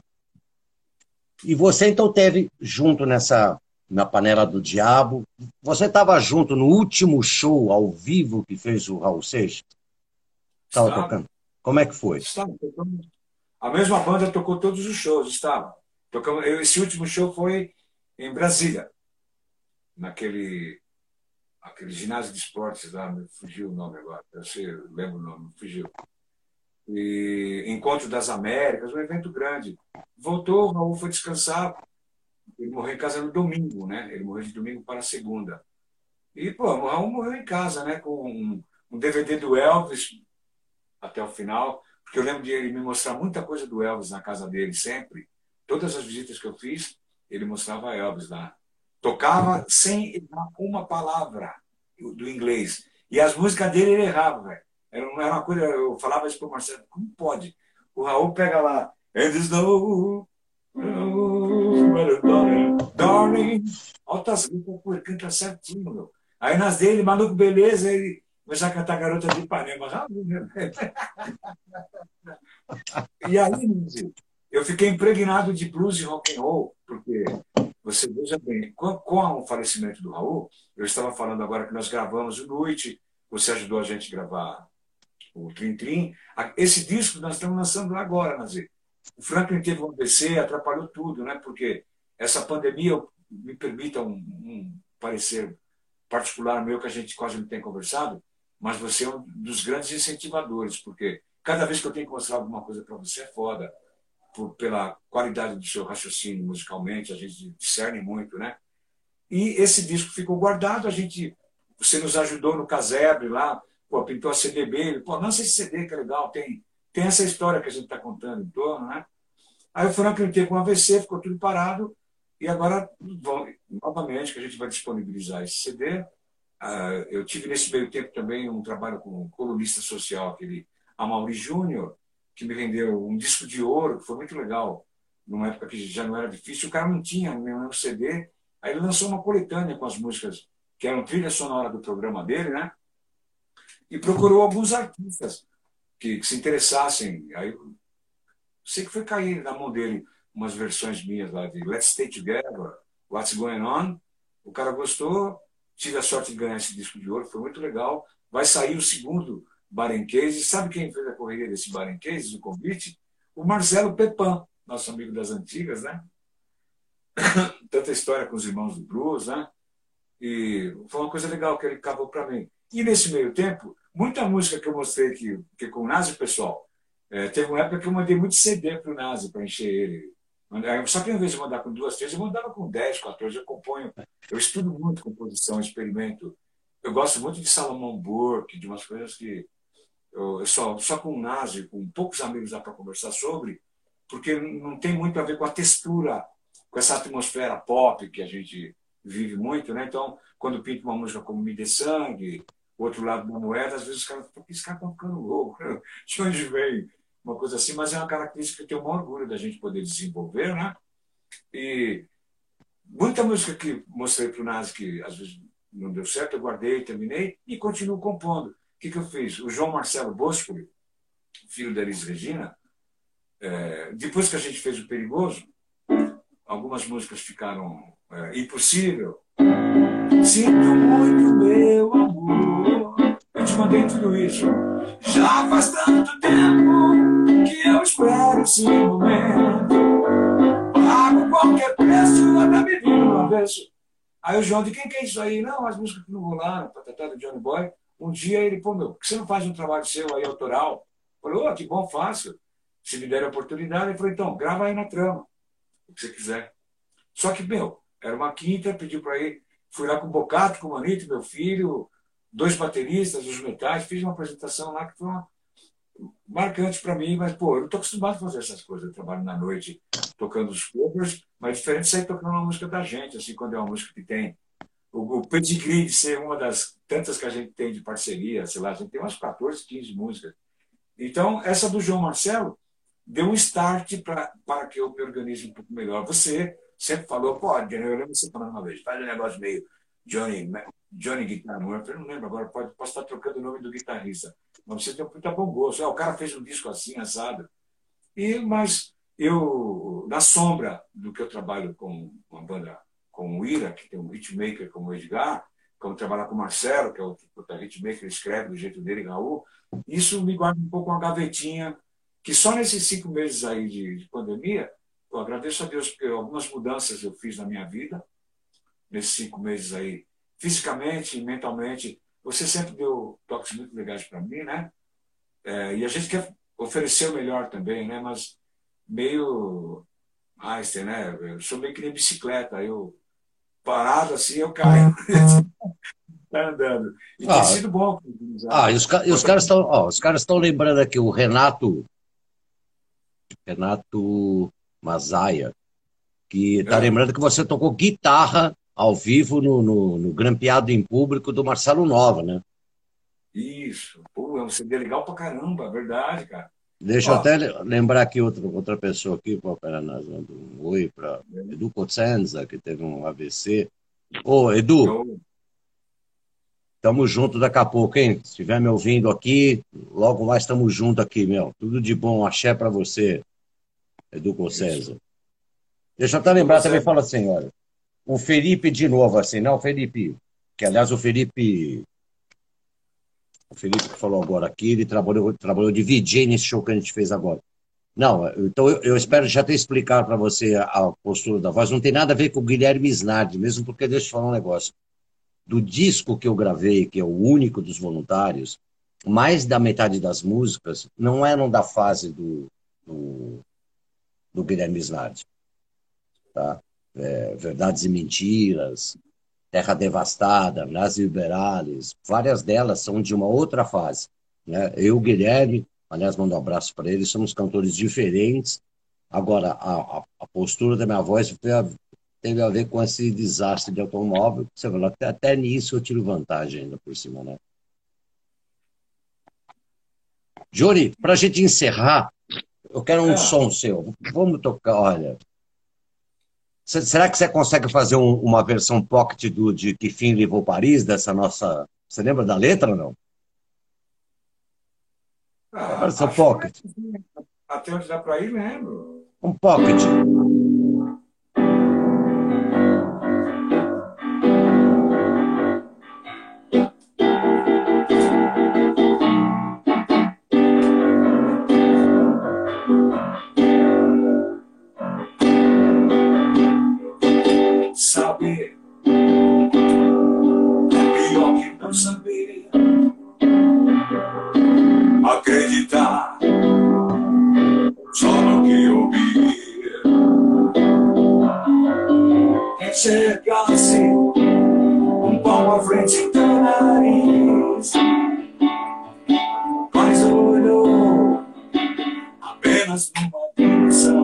Speaker 2: E você então teve junto nessa na panela do diabo. Você estava junto no último show ao vivo que fez o Raul Seixas? Estava tocando. Como é que foi?
Speaker 3: Estava. A mesma banda tocou todos os shows, estava. Esse último show foi em Brasília, naquele aquele ginásio de esportes lá, fugiu o nome agora, eu sei, eu lembro o nome, fugiu. e Encontro das Américas, um evento grande. Voltou, o Raul foi descansar. Ele morreu em casa no domingo, né? Ele morreu de domingo para segunda. E, pô, o Raul morreu em casa, né? Com um, um DVD do Elvis até o final, porque eu lembro de ele me mostrar muita coisa do Elvis na casa dele sempre. Todas as visitas que eu fiz, ele mostrava Elvis lá. Tocava sem uma palavra do inglês. E as músicas dele ele errava, velho. Era uma coisa, eu falava isso para o Marcelo, como pode? O Raul pega lá, and snow, darling, altas ele canta certinho, meu. Aí nas dele, maluco, beleza, ele a cantar Garota de Ipanema. Né? e aí, eu fiquei impregnado de blues e rock and roll, porque você veja bem, com, com o falecimento do Raul, eu estava falando agora que nós gravamos o Noite, você ajudou a gente a gravar o Trim Trim. Esse disco nós estamos lançando agora, Nazir. O Franklin teve um AVC, atrapalhou tudo, né? porque essa pandemia, me permita um, um parecer particular meu que a gente quase não tem conversado, mas você é um dos grandes incentivadores, porque cada vez que eu tenho que mostrar alguma coisa para você é foda, por, pela qualidade do seu raciocínio musicalmente, a gente discerne muito, né? E esse disco ficou guardado, a gente, você nos ajudou no casebre lá, pô, pintou a CDB, pô, lança esse CD que é legal, tem, tem essa história que a gente está contando em torno, né? Aí o Franklin teve um AVC, ficou tudo parado, e agora, bom, novamente, que a gente vai disponibilizar esse CD. Uh, eu tive nesse meio tempo também um trabalho com um colunista social, aquele Amaury Júnior, que me vendeu um disco de ouro, que foi muito legal, numa época que já não era difícil. O cara não tinha nenhum CD, aí ele lançou uma coletânea com as músicas que eram trilha sonora do programa dele, né? e procurou alguns artistas que, que se interessassem. Aí sei que foi cair na mão dele umas versões minhas lá de Let's Stay Together, What's Going On. O cara gostou, tive a sorte de ganhar esse disco de ouro, foi muito legal. Vai sair o segundo Barenquês. Sabe quem fez a correria desse Barenquês, o convite? O Marcelo Pepan, nosso amigo das antigas, né? Tanta história com os irmãos do blues, né? E foi uma coisa legal que ele acabou para mim. E nesse meio tempo, Muita música que eu mostrei aqui, que com o Nazi, pessoal, é, teve uma época que eu mandei muito CD para o Nazi, para encher ele. Só que, ao invés de mandar com duas, três, eu mandava com 10, 14. Eu componho, eu estudo muito composição, experimento. Eu gosto muito de Salomão Burke, de umas coisas que eu, só, só com o Nazi, com poucos amigos dá para conversar sobre, porque não tem muito a ver com a textura, com essa atmosfera pop que a gente vive muito, né? Então, quando pinto uma música como Me Dê Sangue, o outro lado da moeda, às vezes os caras falam, esse cara está ficando louco, de onde vem? Uma coisa assim, mas é uma característica que eu um orgulho da gente poder desenvolver, né? E muita música que mostrei para o Nazi que às vezes não deu certo, eu guardei, terminei e continuo compondo. O que, que eu fiz? O João Marcelo Boscoli, filho da Elis Regina, é, depois que a gente fez o Perigoso, algumas músicas ficaram é, impossível. Sinto muito, meu amor. Eu te mandei tudo isso. Já faz tanto tempo que eu espero esse momento. Pago qualquer preço até me vir no avesso. Aí o João, de quem que é isso aí? Não, as músicas que não rolaram, patatá do Johnny Boy. Um dia ele, pô, meu, por que você não faz um trabalho seu aí autoral? Falou, oh, que bom, fácil. Se me der a oportunidade, ele falou, então, grava aí na trama, o que você quiser. Só que, meu, era uma quinta, pediu para ir Fui lá com o Bocato, com o Manito, meu filho, dois bateristas, os metais, fiz uma apresentação lá que foi uma, marcante para mim, mas, pô, eu estou acostumado a fazer essas coisas. Eu trabalho na noite tocando os covers, mas é diferente sair tocando uma música da gente, assim, quando é uma música que tem o, pedigree de ser uma das tantas que a gente tem de parceria, sei lá, a gente tem umas 14, 15 músicas. Então, essa do João Marcelo deu um start para que eu me organize um pouco melhor. Você sempre falou, pô, eu lembro você falando uma vez, faz um negócio meio Johnny, Johnny Guitar Eu não lembro agora, pode, posso estar trocando o nome do guitarrista. Mas você tem um puta bom gosto. É, o cara fez um disco assim, assado. E, mas eu, na sombra do que eu trabalho com uma banda como o Ira, que tem um hitmaker como o Edgar, como trabalhar com o Marcelo, que é o puta hitmaker, escreve do jeito dele, Raul, isso me guarda um pouco uma gavetinha que só nesses cinco meses aí de, de pandemia eu agradeço a Deus porque algumas mudanças eu fiz na minha vida, nesses cinco meses aí, fisicamente e mentalmente. Você sempre deu toques muito legais para mim, né? É, e a gente quer oferecer o melhor também, né? Mas meio Einstein, né? Eu sou meio que nem bicicleta, eu parado assim, eu caio. tá andando. E ah, tem sido bom.
Speaker 2: Ah, e os, e os caras estão, ó, os caras estão lembrando aqui o Renato Renato Mazaia, que está é. lembrando que você tocou guitarra ao vivo no, no, no Grampeado em Público do Marcelo Nova, né?
Speaker 3: Isso. Pô, é um CD legal pra caramba, verdade, cara.
Speaker 2: Deixa Ó, eu até lembrar aqui outra, outra pessoa aqui, para nós dando um oi para é. Edu Cosenza, que teve um AVC. Ô, Edu, tamo junto daqui a pouco, hein? Se estiver me ouvindo aqui, logo mais estamos juntos aqui, meu. Tudo de bom, axé para você, Edu Cosenza. Deixa eu até lembrar, também fala assim, olha, o Felipe de novo, assim, não, Felipe, que aliás o Felipe o Felipe falou agora aqui, ele trabalhou, trabalhou de VJ nesse show que a gente fez agora. Não, então eu, eu espero já ter explicado para você a, a, postura da voz. Não tem nada a ver com o Guilherme Snardi, mesmo porque deixa eu falar um negócio. Do disco que eu gravei, que é o único dos voluntários, mais da metade das músicas não eram da fase do, do, do Guilherme Snardi. Tá? É, Verdades e Mentiras, Terra Devastada, Nas Liberales, várias delas são de uma outra fase. Né? Eu, Guilherme, aliás, mando um abraço para ele, somos cantores diferentes. Agora, a, a, a postura da minha voz teve a ver com esse desastre de automóvel. Você falou, até, até nisso eu tiro vantagem ainda por cima, né? Jory, para a gente encerrar, eu quero um é. som seu. Vamos tocar, olha, Será que você consegue fazer um, uma versão pocket do de Que Fim Levou Paris, dessa nossa. Você lembra da letra ou não?
Speaker 3: Ah, versão pocket. Até onde dá para ir, lembro.
Speaker 2: Um pocket.
Speaker 3: acreditar só no que ouvir. Enxergar-se um pão à frente do nariz, mas olhou apenas uma direção.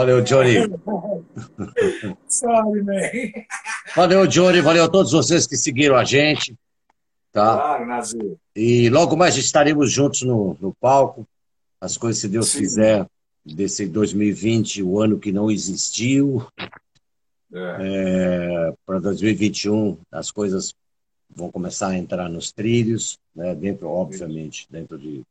Speaker 2: Valeu, Johnny. Sorry, man. Valeu, Johnny. Valeu a todos vocês que seguiram a gente. Tá?
Speaker 3: Claro, Nazir.
Speaker 2: E logo mais estaremos juntos no, no palco. As coisas, se Deus Sim. quiser, desse 2020, o ano que não existiu. É. É, Para 2021, as coisas vão começar a entrar nos trilhos, né? dentro, obviamente, dentro de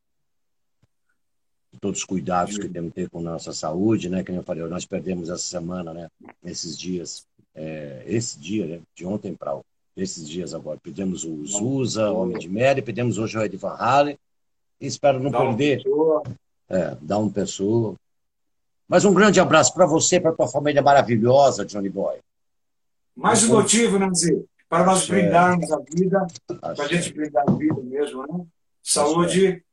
Speaker 2: todos os cuidados que temos que ter com nossa saúde, né? Que eu falei, nós perdemos essa semana, né? Esses dias, é, esse dia, né? De ontem para esses dias agora. Pedimos o Zusa, Homem de Mary, pedimos hoje o Ed Van Halen. Espero não perder. É, dá um pessoa. Mas um grande abraço para você, para tua família maravilhosa, Johnny Boy.
Speaker 3: Mais um motivo, Nanzi, para nós brindarmos a vida, para a gente brindar a vida mesmo, né? Saúde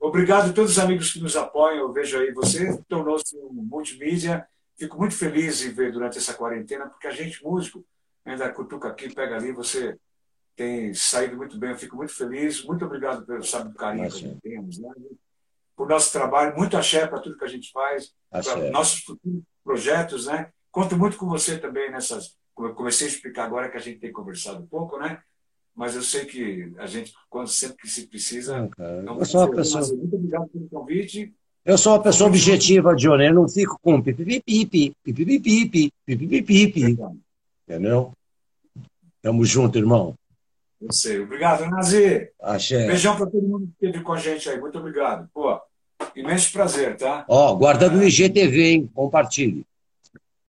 Speaker 3: Obrigado a todos os amigos que nos apoiam. Eu vejo aí, você tornou-se um multimídia. Fico muito feliz em ver durante essa quarentena, porque a gente, músico, ainda cutuca aqui, pega ali, você tem saído muito bem. Eu fico muito feliz. Muito obrigado pelo sabe, carinho que temos. Né? Por nosso trabalho, muito axé para tudo que a gente faz, para nossos futuros projetos. Né? Conto muito com você também nessas. Como eu comecei a explicar agora que a gente tem conversado um pouco, né? Mas eu sei que a gente, quando sempre que se precisa.
Speaker 2: Não, cara. eu sou uma pessoa...
Speaker 3: Muito obrigado pelo convite
Speaker 2: Eu sou uma pessoa objetiva, Johnny. Eu não fico com pipipipipi. Entendeu? Tamo junto, irmão.
Speaker 3: Eu sei. Obrigado, Nazi.
Speaker 2: Achei.
Speaker 3: Beijão para todo mundo que esteve com a gente aí. Muito obrigado. Pô, imenso prazer, tá?
Speaker 2: Ó, guardando no IGTV, hein? Compartilhe.